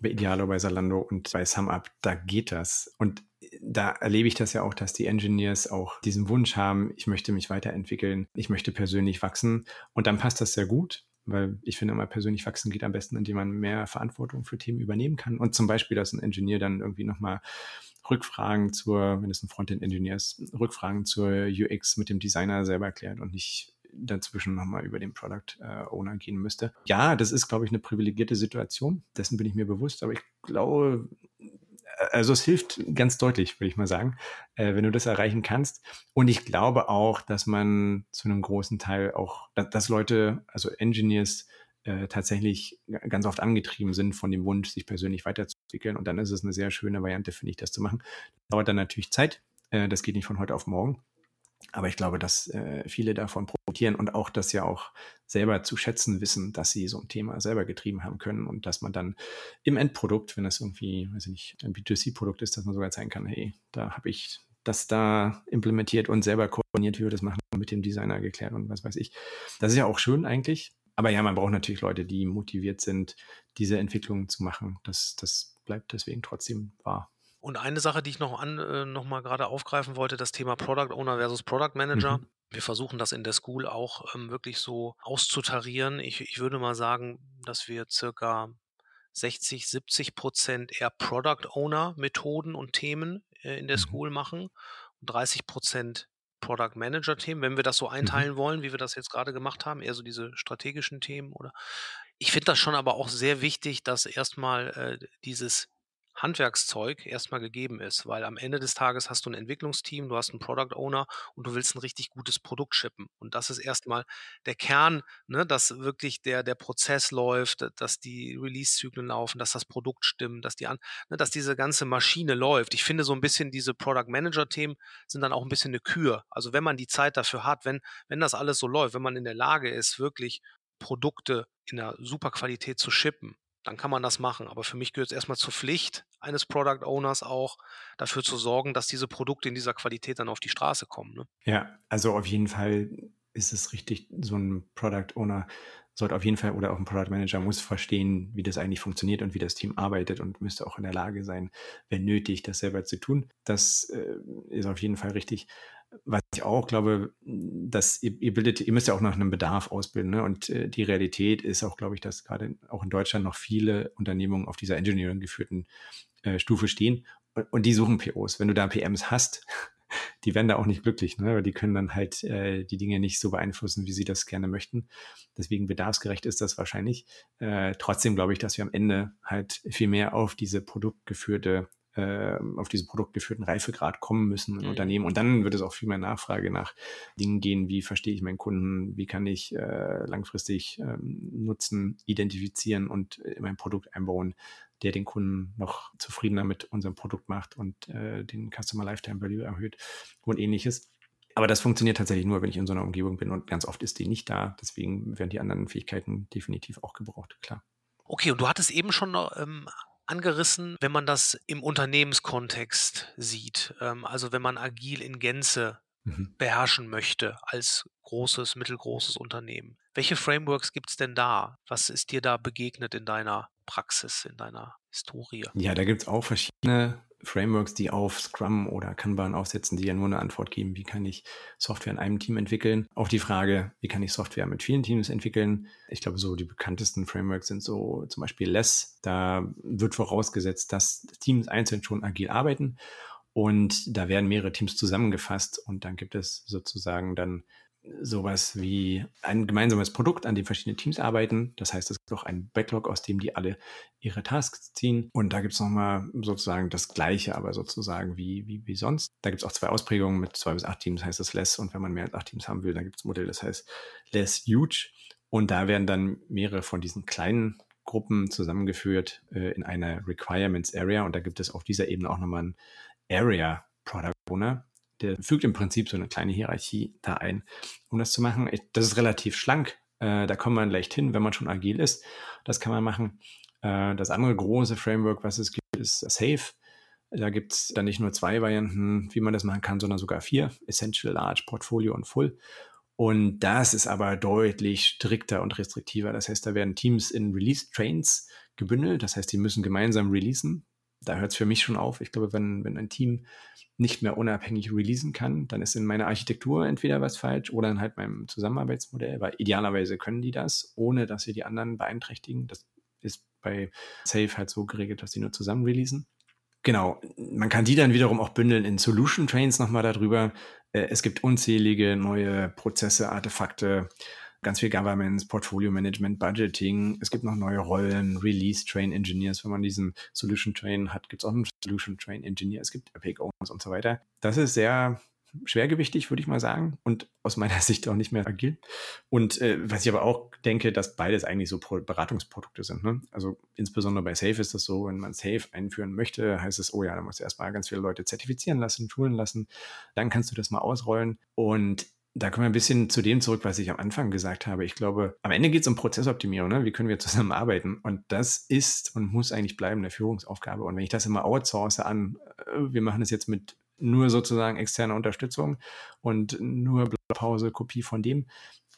bei Idealo, bei Zalando und bei SumUp. Da geht das. Und da erlebe ich das ja auch, dass die Engineers auch diesen Wunsch haben, ich möchte mich weiterentwickeln, ich möchte persönlich wachsen. Und dann passt das sehr gut weil ich finde immer persönlich wachsen geht am besten, indem man mehr Verantwortung für Themen übernehmen kann und zum Beispiel, dass ein Ingenieur dann irgendwie nochmal Rückfragen zur, wenn es ein Frontend-Ingenieur ist, Rückfragen zur UX mit dem Designer selber erklärt und nicht dazwischen nochmal über den Product äh, Owner gehen müsste. Ja, das ist, glaube ich, eine privilegierte Situation. Dessen bin ich mir bewusst, aber ich glaube, also es hilft ganz deutlich, würde ich mal sagen, äh, wenn du das erreichen kannst. Und ich glaube auch, dass man zu einem großen Teil auch, dass Leute, also Engineers, äh, tatsächlich ganz oft angetrieben sind von dem Wunsch, sich persönlich weiterzuentwickeln. Und dann ist es eine sehr schöne Variante, finde ich, das zu machen. Dauert dann natürlich Zeit. Äh, das geht nicht von heute auf morgen. Aber ich glaube, dass äh, viele davon profitieren und auch das ja auch selber zu schätzen wissen, dass sie so ein Thema selber getrieben haben können und dass man dann im Endprodukt, wenn es irgendwie, weiß ich nicht, ein B2C-Produkt ist, dass man sogar zeigen kann, hey, da habe ich das da implementiert und selber koordiniert, wie wir das machen, mit dem Designer geklärt und was weiß ich. Das ist ja auch schön eigentlich. Aber ja, man braucht natürlich Leute, die motiviert sind, diese Entwicklungen zu machen. Das, das bleibt deswegen trotzdem wahr. Und eine Sache, die ich noch, an, äh, noch mal gerade aufgreifen wollte, das Thema Product Owner versus Product Manager. Mhm. Wir versuchen das in der School auch ähm, wirklich so auszutarieren. Ich, ich würde mal sagen, dass wir circa 60, 70 Prozent eher Product Owner Methoden und Themen äh, in der mhm. School machen und 30 Prozent Product Manager Themen, wenn wir das so mhm. einteilen mhm. wollen, wie wir das jetzt gerade gemacht haben, eher so diese strategischen Themen oder ich finde das schon aber auch sehr wichtig, dass erstmal äh, dieses Handwerkszeug erstmal gegeben ist, weil am Ende des Tages hast du ein Entwicklungsteam, du hast einen Product Owner und du willst ein richtig gutes Produkt shippen. Und das ist erstmal der Kern, ne, dass wirklich der, der Prozess läuft, dass die Release-Zyklen laufen, dass das Produkt stimmt, dass die an, ne, dass diese ganze Maschine läuft. Ich finde so ein bisschen diese Product Manager-Themen sind dann auch ein bisschen eine Kür. Also wenn man die Zeit dafür hat, wenn, wenn das alles so läuft, wenn man in der Lage ist, wirklich Produkte in einer super Qualität zu shippen, dann kann man das machen. Aber für mich gehört es erstmal zur Pflicht eines Product Owners auch, dafür zu sorgen, dass diese Produkte in dieser Qualität dann auf die Straße kommen. Ne? Ja, also auf jeden Fall ist es richtig, so ein Product Owner sollte auf jeden Fall oder auch ein Product Manager muss verstehen, wie das eigentlich funktioniert und wie das Team arbeitet und müsste auch in der Lage sein, wenn nötig, das selber zu tun. Das äh, ist auf jeden Fall richtig was ich auch glaube, dass ihr, ihr, bildet, ihr müsst ja auch nach einem Bedarf ausbilden. Ne? Und äh, die Realität ist auch, glaube ich, dass gerade auch in Deutschland noch viele Unternehmungen auf dieser Engineering geführten äh, Stufe stehen und, und, die suchen POs. Wenn du da PMs hast, die werden da auch nicht glücklich, ne? weil die können dann halt äh, die Dinge nicht so beeinflussen, wie sie das gerne möchten. Deswegen bedarfsgerecht ist das wahrscheinlich. Äh, trotzdem glaube ich, dass wir am Ende halt viel mehr auf diese produktgeführte äh, auf diesen produktgeführten Reifegrad kommen müssen in mhm. Unternehmen. Und dann wird es auch viel mehr Nachfrage nach Dingen gehen, wie verstehe ich meinen Kunden, wie kann ich äh, langfristig ähm, Nutzen identifizieren und in mein Produkt einbauen, der den Kunden noch zufriedener mit unserem Produkt macht und äh, den Customer Lifetime Value erhöht und ähnliches. Aber das funktioniert tatsächlich nur, wenn ich in so einer Umgebung bin und ganz oft ist die nicht da. Deswegen werden die anderen Fähigkeiten definitiv auch gebraucht, klar. Okay, und du hattest eben schon ähm, angerissen, wenn man das im Unternehmenskontext sieht. Ähm, also wenn man agil in Gänze mhm. beherrschen möchte als großes, mittelgroßes Unternehmen. Welche Frameworks gibt es denn da? Was ist dir da begegnet in deiner Praxis, in deiner Historie? Ja, da gibt es auch verschiedene Frameworks, die auf Scrum oder Kanban aufsetzen, die ja nur eine Antwort geben, wie kann ich Software in einem Team entwickeln. Auf die Frage, wie kann ich Software mit vielen Teams entwickeln. Ich glaube, so die bekanntesten Frameworks sind so zum Beispiel Less. Da wird vorausgesetzt, dass Teams einzeln schon agil arbeiten und da werden mehrere Teams zusammengefasst und dann gibt es sozusagen dann sowas wie ein gemeinsames Produkt, an dem verschiedene Teams arbeiten. Das heißt, es gibt auch einen Backlog, aus dem die alle ihre Tasks ziehen. Und da gibt es nochmal sozusagen das Gleiche, aber sozusagen wie, wie, wie sonst. Da gibt es auch zwei Ausprägungen. Mit zwei bis acht Teams heißt es Less. Und wenn man mehr als acht Teams haben will, dann gibt es ein Modell, das heißt Less Huge. Und da werden dann mehrere von diesen kleinen Gruppen zusammengeführt äh, in einer Requirements Area. Und da gibt es auf dieser Ebene auch nochmal ein Area Product Owner der fügt im Prinzip so eine kleine Hierarchie da ein, um das zu machen. Das ist relativ schlank. Äh, da kommt man leicht hin, wenn man schon agil ist. Das kann man machen. Äh, das andere große Framework, was es gibt, ist Safe. Da gibt es dann nicht nur zwei Varianten, wie man das machen kann, sondern sogar vier. Essential, Large, Portfolio und Full. Und das ist aber deutlich strikter und restriktiver. Das heißt, da werden Teams in Release-Trains gebündelt. Das heißt, die müssen gemeinsam releasen da hört es für mich schon auf. Ich glaube, wenn, wenn ein Team nicht mehr unabhängig releasen kann, dann ist in meiner Architektur entweder was falsch oder in halt meinem Zusammenarbeitsmodell, weil idealerweise können die das, ohne dass sie die anderen beeinträchtigen. Das ist bei Safe halt so geregelt, dass sie nur zusammen releasen. Genau, man kann die dann wiederum auch bündeln in Solution Trains nochmal darüber. Äh, es gibt unzählige neue Prozesse, Artefakte, ganz viel Governance, Portfolio Management, Budgeting. Es gibt noch neue Rollen, Release Train Engineers. Wenn man diesen Solution Train hat, gibt es auch einen Solution Train Engineer. Es gibt Epic Owners und so weiter. Das ist sehr schwergewichtig, würde ich mal sagen, und aus meiner Sicht auch nicht mehr agil. Und äh, was ich aber auch denke, dass beides eigentlich so Pro Beratungsprodukte sind. Ne? Also insbesondere bei Safe ist das so, wenn man Safe einführen möchte, heißt es, oh ja, da musst du erstmal ganz viele Leute zertifizieren lassen, schulen lassen, dann kannst du das mal ausrollen. Und da kommen wir ein bisschen zu dem zurück, was ich am Anfang gesagt habe. Ich glaube, am Ende geht es um Prozessoptimierung. Ne? Wie können wir zusammenarbeiten? Und das ist und muss eigentlich bleiben eine Führungsaufgabe. Und wenn ich das immer outsource an, äh, wir machen es jetzt mit nur sozusagen externe Unterstützung und nur Pause, Kopie von dem.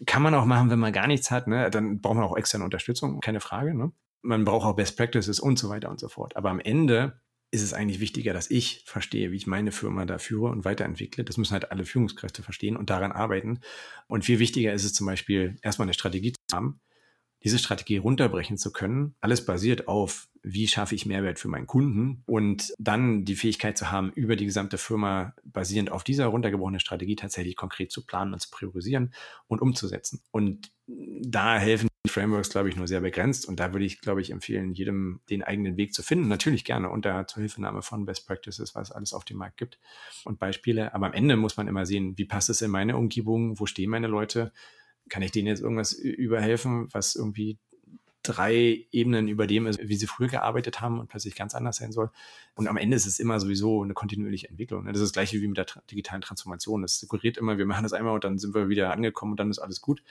Kann man auch machen, wenn man gar nichts hat, ne? dann braucht man auch externe Unterstützung, keine Frage. Ne? Man braucht auch Best Practices und so weiter und so fort. Aber am Ende ist es eigentlich wichtiger, dass ich verstehe, wie ich meine Firma da führe und weiterentwickle. Das müssen halt alle Führungskräfte verstehen und daran arbeiten. Und viel wichtiger ist es zum Beispiel, erstmal eine Strategie zu haben, diese Strategie runterbrechen zu können. Alles basiert auf, wie schaffe ich Mehrwert für meinen Kunden und dann die Fähigkeit zu haben, über die gesamte Firma basierend auf dieser runtergebrochenen Strategie tatsächlich konkret zu planen und zu priorisieren und umzusetzen. Und da helfen die Frameworks, glaube ich, nur sehr begrenzt. Und da würde ich, glaube ich, empfehlen, jedem den eigenen Weg zu finden. Natürlich gerne unter Zuhilfenahme von Best Practices, was es alles auf dem Markt gibt und Beispiele. Aber am Ende muss man immer sehen, wie passt es in meine Umgebung, wo stehen meine Leute, kann ich denen jetzt irgendwas überhelfen, was irgendwie drei Ebenen über dem ist, wie sie früher gearbeitet haben und plötzlich ganz anders sein soll. Und am Ende ist es immer sowieso eine kontinuierliche Entwicklung. Ne? Das ist das gleiche wie mit der digitalen Transformation. Das suggeriert immer, wir machen das einmal und dann sind wir wieder angekommen und dann ist alles gut.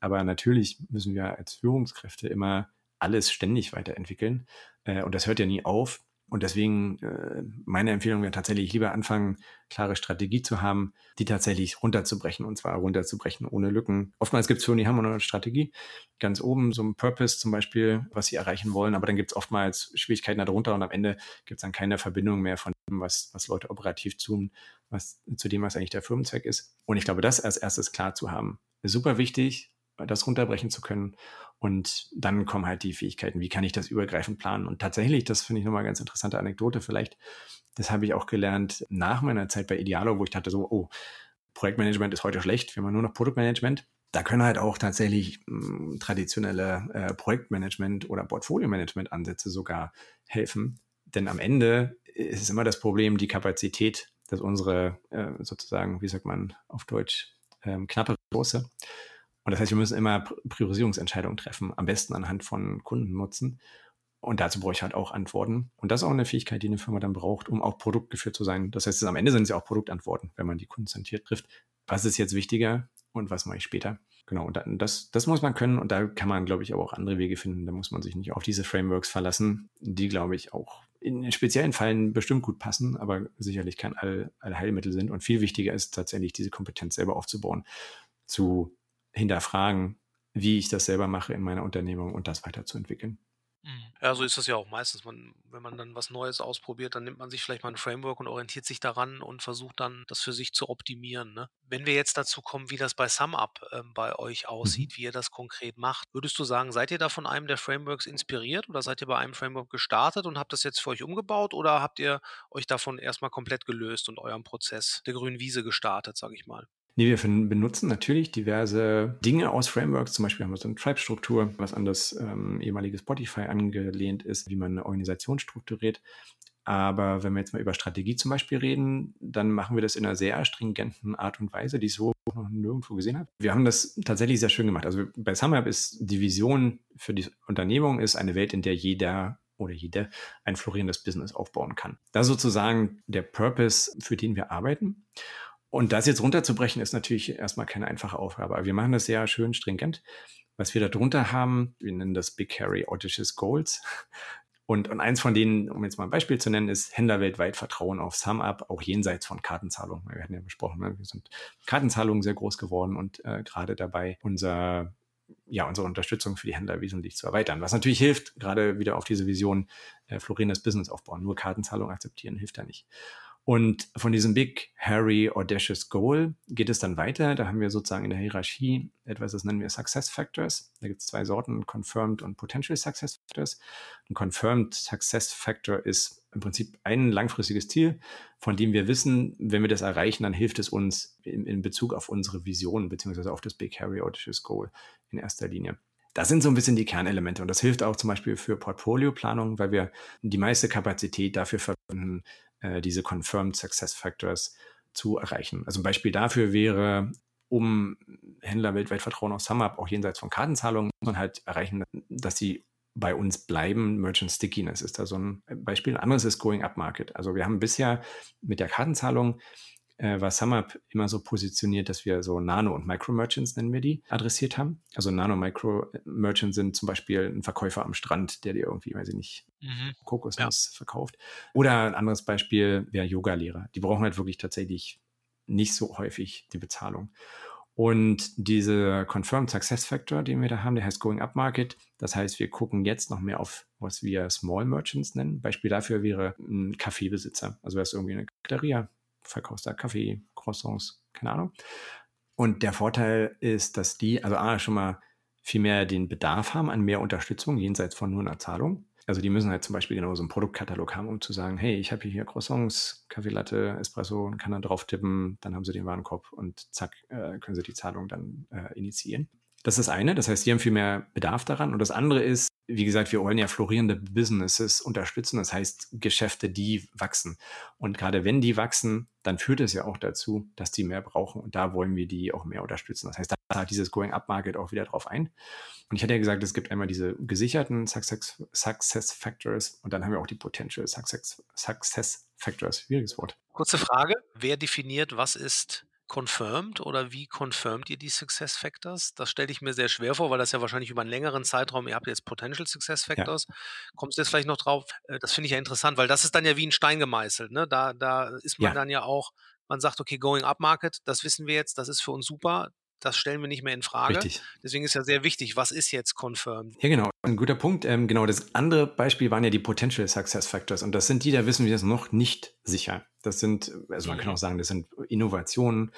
Aber natürlich müssen wir als Führungskräfte immer alles ständig weiterentwickeln. Äh, und das hört ja nie auf. Und deswegen äh, meine Empfehlung wäre tatsächlich lieber anfangen, klare Strategie zu haben, die tatsächlich runterzubrechen und zwar runterzubrechen ohne Lücken. Oftmals gibt es Firmen, die haben eine Strategie, ganz oben so ein Purpose zum Beispiel, was sie erreichen wollen, aber dann gibt es oftmals Schwierigkeiten darunter und am Ende gibt es dann keine Verbindung mehr von dem, was, was Leute operativ tun, was zu dem, was eigentlich der Firmenzweck ist. Und ich glaube, das als erstes klar zu haben, ist super wichtig, das runterbrechen zu können. Und dann kommen halt die Fähigkeiten, wie kann ich das übergreifend planen? Und tatsächlich, das finde ich nochmal eine ganz interessante Anekdote vielleicht, das habe ich auch gelernt nach meiner Zeit bei Idealo, wo ich dachte so, oh, Projektmanagement ist heute schlecht, wir haben nur noch Produktmanagement. Da können halt auch tatsächlich mh, hm, traditionelle äh, Projektmanagement oder Portfolio-Management-Ansätze sogar helfen. Denn am Ende ist es immer das Problem, die Kapazität, dass unsere äh, sozusagen, wie sagt man auf Deutsch, ähm, knappe Ressource und das heißt, wir müssen immer Priorisierungsentscheidungen treffen, am besten anhand von Kundennutzen. Und dazu brauche ich halt auch Antworten. Und das ist auch eine Fähigkeit, die eine Firma dann braucht, um auch produktgeführt zu sein. Das heißt, am Ende sind es ja auch Produktantworten, wenn man die kundenzentriert trifft. Was ist jetzt wichtiger und was mache ich später? Genau, und das, das muss man können und da kann man, glaube ich, aber auch andere Wege finden. Da muss man sich nicht auf diese Frameworks verlassen, die, glaube ich, auch in speziellen Fällen bestimmt gut passen, aber sicherlich kein All, Allheilmittel sind. Und viel wichtiger ist tatsächlich, diese Kompetenz selber aufzubauen, zu hinterfragen, wie ich das selber mache in meiner Unternehmung und das weiterzuentwickeln. Mhm. Ja, so ist das ja auch meistens. Man, wenn man dann was Neues ausprobiert, dann nimmt man sich vielleicht mal ein Framework und orientiert sich daran und versucht dann, das für sich zu optimieren. Ne? Wenn wir jetzt dazu kommen, wie das bei SumUp ähm, bei euch aussieht, mhm. wie ihr das konkret macht, würdest du sagen, seid ihr da von einem der Frameworks inspiriert oder seid ihr bei einem Framework gestartet und habt das jetzt für euch umgebaut oder habt ihr euch davon erstmal komplett gelöst und euren Prozess der grünen Wiese gestartet, sage ich mal? Nee, wir benutzen natürlich diverse Dinge aus Frameworks. Zum Beispiel haben wir so eine Tribe-Struktur, was an das ähm, ehemalige Spotify angelehnt ist, wie man eine Organisation strukturiert. Aber wenn wir jetzt mal über Strategie zum Beispiel reden, dann machen wir das in einer sehr stringenten Art und Weise, die ich so noch nirgendwo gesehen habe. Wir haben das tatsächlich sehr schön gemacht. Also bei SumUp ist die Vision für die Unternehmung ist eine Welt, in der jeder oder jede ein florierendes Business aufbauen kann. Das ist sozusagen der Purpose, für den wir arbeiten. Und das jetzt runterzubrechen, ist natürlich erstmal keine einfache Aufgabe. Aber wir machen das sehr schön stringent. Was wir da drunter haben, wir nennen das Big Carry Audacious Goals. Und, und eins von denen, um jetzt mal ein Beispiel zu nennen, ist Händler weltweit vertrauen auf SumUp, auch jenseits von Kartenzahlungen. Wir hatten ja besprochen, ne? wir sind Kartenzahlungen sehr groß geworden und äh, gerade dabei, unser, ja, unsere Unterstützung für die Händler wesentlich zu erweitern. Was natürlich hilft, gerade wieder auf diese Vision, äh, florierendes Business aufbauen. Nur Kartenzahlungen akzeptieren hilft da nicht. Und von diesem Big, Hairy, Audacious Goal geht es dann weiter. Da haben wir sozusagen in der Hierarchie etwas, das nennen wir Success Factors. Da gibt es zwei Sorten, Confirmed und Potential Success Factors. Ein Confirmed Success Factor ist im Prinzip ein langfristiges Ziel, von dem wir wissen, wenn wir das erreichen, dann hilft es uns in, in Bezug auf unsere Vision beziehungsweise auf das Big, Hairy, Audacious Goal in erster Linie. Das sind so ein bisschen die Kernelemente und das hilft auch zum Beispiel für Portfolioplanung, weil wir die meiste Kapazität dafür verwenden, äh, diese Confirmed Success Factors zu erreichen. Also ein Beispiel dafür wäre, um Händler weltweit Vertrauen auf SumUp, auch jenseits von Kartenzahlungen, muss man halt erreichen, dass sie bei uns bleiben. Merchant Stickiness ist da so ein Beispiel. Ein anderes ist Going Up Market. Also wir haben bisher mit der Kartenzahlung äh, war SumUp immer so positioniert, dass wir so Nano- und Micro-Merchants, nennen wir die, adressiert haben. Also Nano-Micro-Merchants sind zum Beispiel ein Verkäufer am Strand, der dir irgendwie, weiß ich nicht, mhm. Kokosnuss ja. verkauft. Oder ein anderes Beispiel wäre Yoga-Lehrer. Die brauchen halt wirklich tatsächlich nicht so häufig die Bezahlung. Und diese Confirmed Success Factor, den wir da haben, der heißt Going Up Market. Das heißt, wir gucken jetzt noch mehr auf, was wir Small Merchants nennen. Beispiel dafür wäre ein Kaffeebesitzer. Also, er ist irgendwie eine Cafeteria, verkaufst da Kaffee, Croissants, keine Ahnung. Und der Vorteil ist, dass die, also A, schon mal viel mehr den Bedarf haben an mehr Unterstützung jenseits von nur einer Zahlung. Also die müssen halt zum Beispiel genau so einen Produktkatalog haben, um zu sagen, hey, ich habe hier Croissants, Kaffee Latte, Espresso und kann dann drauf tippen, dann haben sie den Warenkorb und zack, äh, können sie die Zahlung dann äh, initiieren. Das ist das eine, das heißt, die haben viel mehr Bedarf daran. Und das andere ist, wie gesagt, wir wollen ja florierende Businesses unterstützen, das heißt Geschäfte, die wachsen. Und gerade wenn die wachsen, dann führt es ja auch dazu, dass die mehr brauchen. Und da wollen wir die auch mehr unterstützen. Das heißt, da hat dieses Going-Up-Market auch wieder drauf ein. Und ich hatte ja gesagt, es gibt einmal diese gesicherten Success, Success Factors und dann haben wir auch die Potential Success, Success Factors. Schwieriges Wort. Kurze Frage. Wer definiert, was ist confirmed oder wie confirmed ihr die Success Factors? Das stelle ich mir sehr schwer vor, weil das ja wahrscheinlich über einen längeren Zeitraum, ihr habt jetzt Potential Success Factors, ja. kommst du jetzt vielleicht noch drauf? Äh, das finde ich ja interessant, weil das ist dann ja wie ein Stein gemeißelt. Ne? Da, da ist man ja. dann ja auch, man sagt, okay, Going Up Market, das wissen wir jetzt, das ist für uns super, das stellen wir nicht mehr in Frage. Richtig. Deswegen ist ja sehr wichtig, was ist jetzt confirmed? Ja, genau. Ein guter Punkt. Ähm, genau, das andere Beispiel waren ja die Potential Success Factors. Und das sind die, da wissen wir es noch nicht sicher. Das sind, also man kann mhm. auch sagen, das sind Innovationen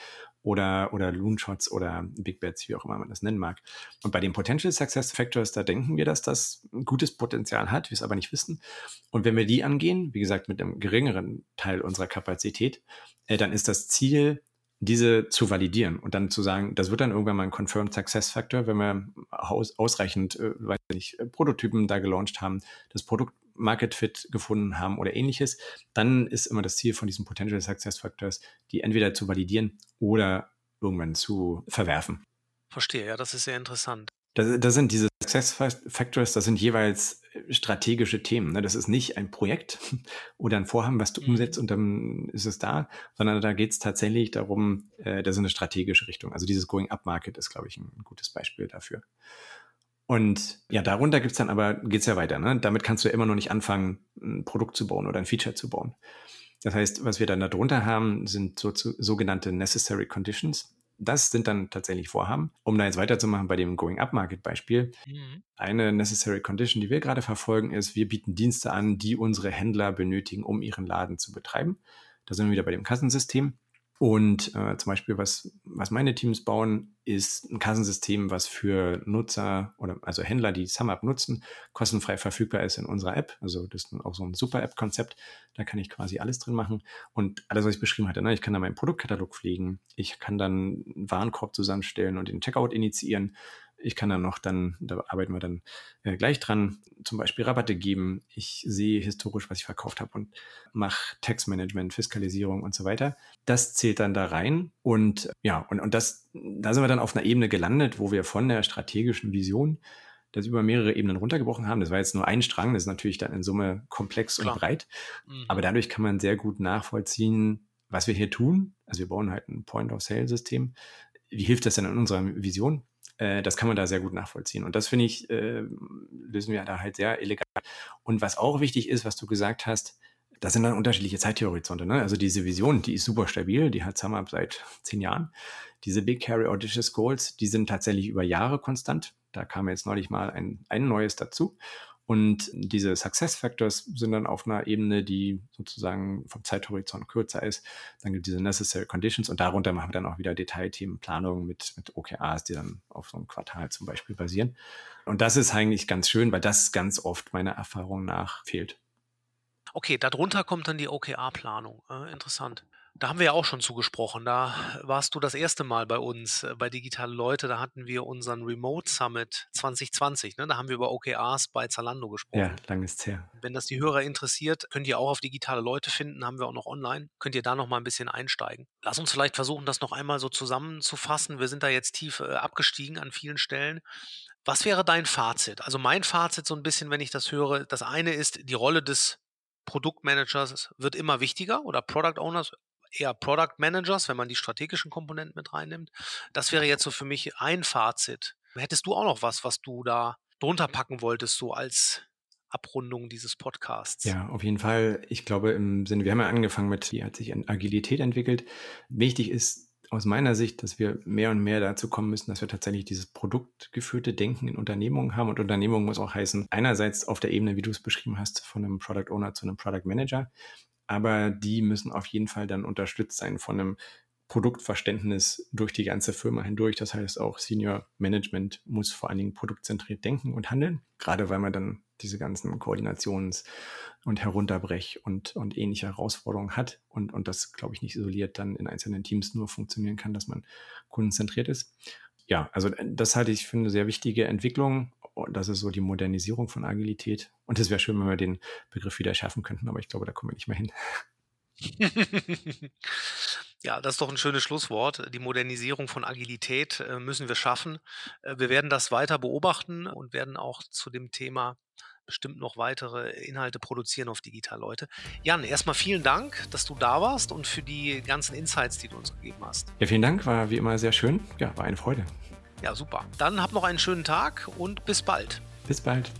oder, oder Loonshots oder Big Bets, wie auch immer man das nennen mag. Und bei den Potential Success Factors, da denken wir, dass das ein gutes Potenzial hat, wir es aber nicht wissen. Und wenn wir die angehen, wie gesagt, mit einem geringeren Teil unserer Kapazität, äh, dann ist das Ziel, diese zu validieren und dann zu sagen, das wird dann irgendwann mal ein Confirmed Success Factor, wenn wir aus, ausreichend, äh, weiß nicht, äh, Prototypen da gelauncht haben, das Produkt Market Fit gefunden haben oder ähnliches, dann ist immer das Ziel von diesen Potential Success Factors, die entweder zu validieren oder irgendwann zu verwerfen. Verstehe, ja, das ist sehr interessant. Das, das sind diese Success Factors, das sind jeweils strategische Themen. Ne? Das ist nicht ein Projekt oder ein Vorhaben, was du mhm. umsetzt und dann ist es da, sondern da geht es tatsächlich darum, äh, das ist eine strategische Richtung. Also dieses Going Up Market ist, glaube ich, ein gutes Beispiel dafür. Und ja, darunter gibt's dann aber, geht's ja weiter. Ne? Damit kannst du ja immer noch nicht anfangen, ein Produkt zu bauen oder ein Feature zu bauen. Das heißt, was wir dann darunter haben, sind so, so, sogenannte Necessary Conditions. Das sind dann tatsächlich Vorhaben. Um da jetzt weiterzumachen bei dem Going-Up-Market-Beispiel. Mhm. Eine Necessary Condition, die wir gerade verfolgen, ist, wir bieten Dienste an, die unsere Händler benötigen, um ihren Laden zu betreiben. Da sind wir wieder bei dem Kassensystem. Und äh, zum Beispiel, was, was meine Teams bauen, ist ein Kassensystem, was für Nutzer oder also Händler, die SumUp nutzen, kostenfrei verfügbar ist in unserer App. Also das ist auch so ein super App-Konzept. Da kann ich quasi alles drin machen. Und alles, was ich beschrieben hatte, ne? ich kann da meinen Produktkatalog pflegen, ich kann dann einen Warenkorb zusammenstellen und den Checkout initiieren. Ich kann dann noch dann, da arbeiten wir dann äh, gleich dran, zum Beispiel Rabatte geben. Ich sehe historisch, was ich verkauft habe und mache Textmanagement, Fiskalisierung und so weiter. Das zählt dann da rein. Und ja, und, und das, da sind wir dann auf einer Ebene gelandet, wo wir von der strategischen Vision das über mehrere Ebenen runtergebrochen haben. Das war jetzt nur ein Strang, das ist natürlich dann in Summe komplex Klar. und breit. Mhm. Aber dadurch kann man sehr gut nachvollziehen, was wir hier tun. Also wir bauen halt ein Point-of-Sale-System. Wie hilft das denn in unserer Vision? Äh, das kann man da sehr gut nachvollziehen. Und das finde ich, äh, lösen wir da halt sehr elegant. Und was auch wichtig ist, was du gesagt hast, das sind dann unterschiedliche Zeithorizonte. Ne? Also diese Vision, die ist super stabil, die hat SumUp seit zehn Jahren. Diese Big Carry Audacious Goals, die sind tatsächlich über Jahre konstant. Da kam jetzt neulich mal ein, ein neues dazu. Und diese Success Factors sind dann auf einer Ebene, die sozusagen vom Zeithorizont kürzer ist. Dann gibt es diese Necessary Conditions und darunter machen wir dann auch wieder Detailthemen, Planungen mit, mit OKRs, die dann auf so einem Quartal zum Beispiel basieren. Und das ist eigentlich ganz schön, weil das ganz oft meiner Erfahrung nach fehlt. Okay, darunter kommt dann die OKR-Planung. Äh, interessant. Da haben wir ja auch schon zugesprochen. Da warst du das erste Mal bei uns, äh, bei Digitale Leute. Da hatten wir unseren Remote Summit 2020. Ne? Da haben wir über OKRs bei Zalando gesprochen. Ja, lang ist her. Wenn das die Hörer interessiert, könnt ihr auch auf Digitale Leute finden. Haben wir auch noch online. Könnt ihr da noch mal ein bisschen einsteigen. Lass uns vielleicht versuchen, das noch einmal so zusammenzufassen. Wir sind da jetzt tief äh, abgestiegen an vielen Stellen. Was wäre dein Fazit? Also mein Fazit so ein bisschen, wenn ich das höre. Das eine ist, die Rolle des Produktmanagers wird immer wichtiger oder Product Owners eher Product Managers, wenn man die strategischen Komponenten mit reinnimmt. Das wäre jetzt so für mich ein Fazit. Hättest du auch noch was, was du da drunter packen wolltest, so als Abrundung dieses Podcasts? Ja, auf jeden Fall. Ich glaube, im Sinne, wir haben ja angefangen mit, wie hat sich Agilität entwickelt. Wichtig ist aus meiner Sicht, dass wir mehr und mehr dazu kommen müssen, dass wir tatsächlich dieses produktgeführte Denken in Unternehmungen haben. Und Unternehmung muss auch heißen, einerseits auf der Ebene, wie du es beschrieben hast, von einem Product Owner zu einem Product Manager, aber die müssen auf jeden Fall dann unterstützt sein von einem Produktverständnis durch die ganze Firma hindurch. Das heißt, auch Senior Management muss vor allen Dingen produktzentriert denken und handeln, gerade weil man dann diese ganzen Koordinations- und Herunterbrech- und, und ähnliche Herausforderungen hat und, und das, glaube ich, nicht isoliert dann in einzelnen Teams nur funktionieren kann, dass man kundenzentriert ist. Ja, also das halte ich für eine sehr wichtige Entwicklung und das ist so die Modernisierung von Agilität. Und es wäre schön, wenn wir den Begriff wieder schaffen könnten, aber ich glaube, da kommen wir nicht mehr hin. Ja, das ist doch ein schönes Schlusswort. Die Modernisierung von Agilität äh, müssen wir schaffen. Äh, wir werden das weiter beobachten und werden auch zu dem Thema bestimmt noch weitere Inhalte produzieren auf Digital Leute. Jan, erstmal vielen Dank, dass du da warst und für die ganzen Insights, die du uns gegeben hast. Ja, vielen Dank, war wie immer sehr schön. Ja, war eine Freude. Ja, super. Dann hab noch einen schönen Tag und bis bald. Bis bald.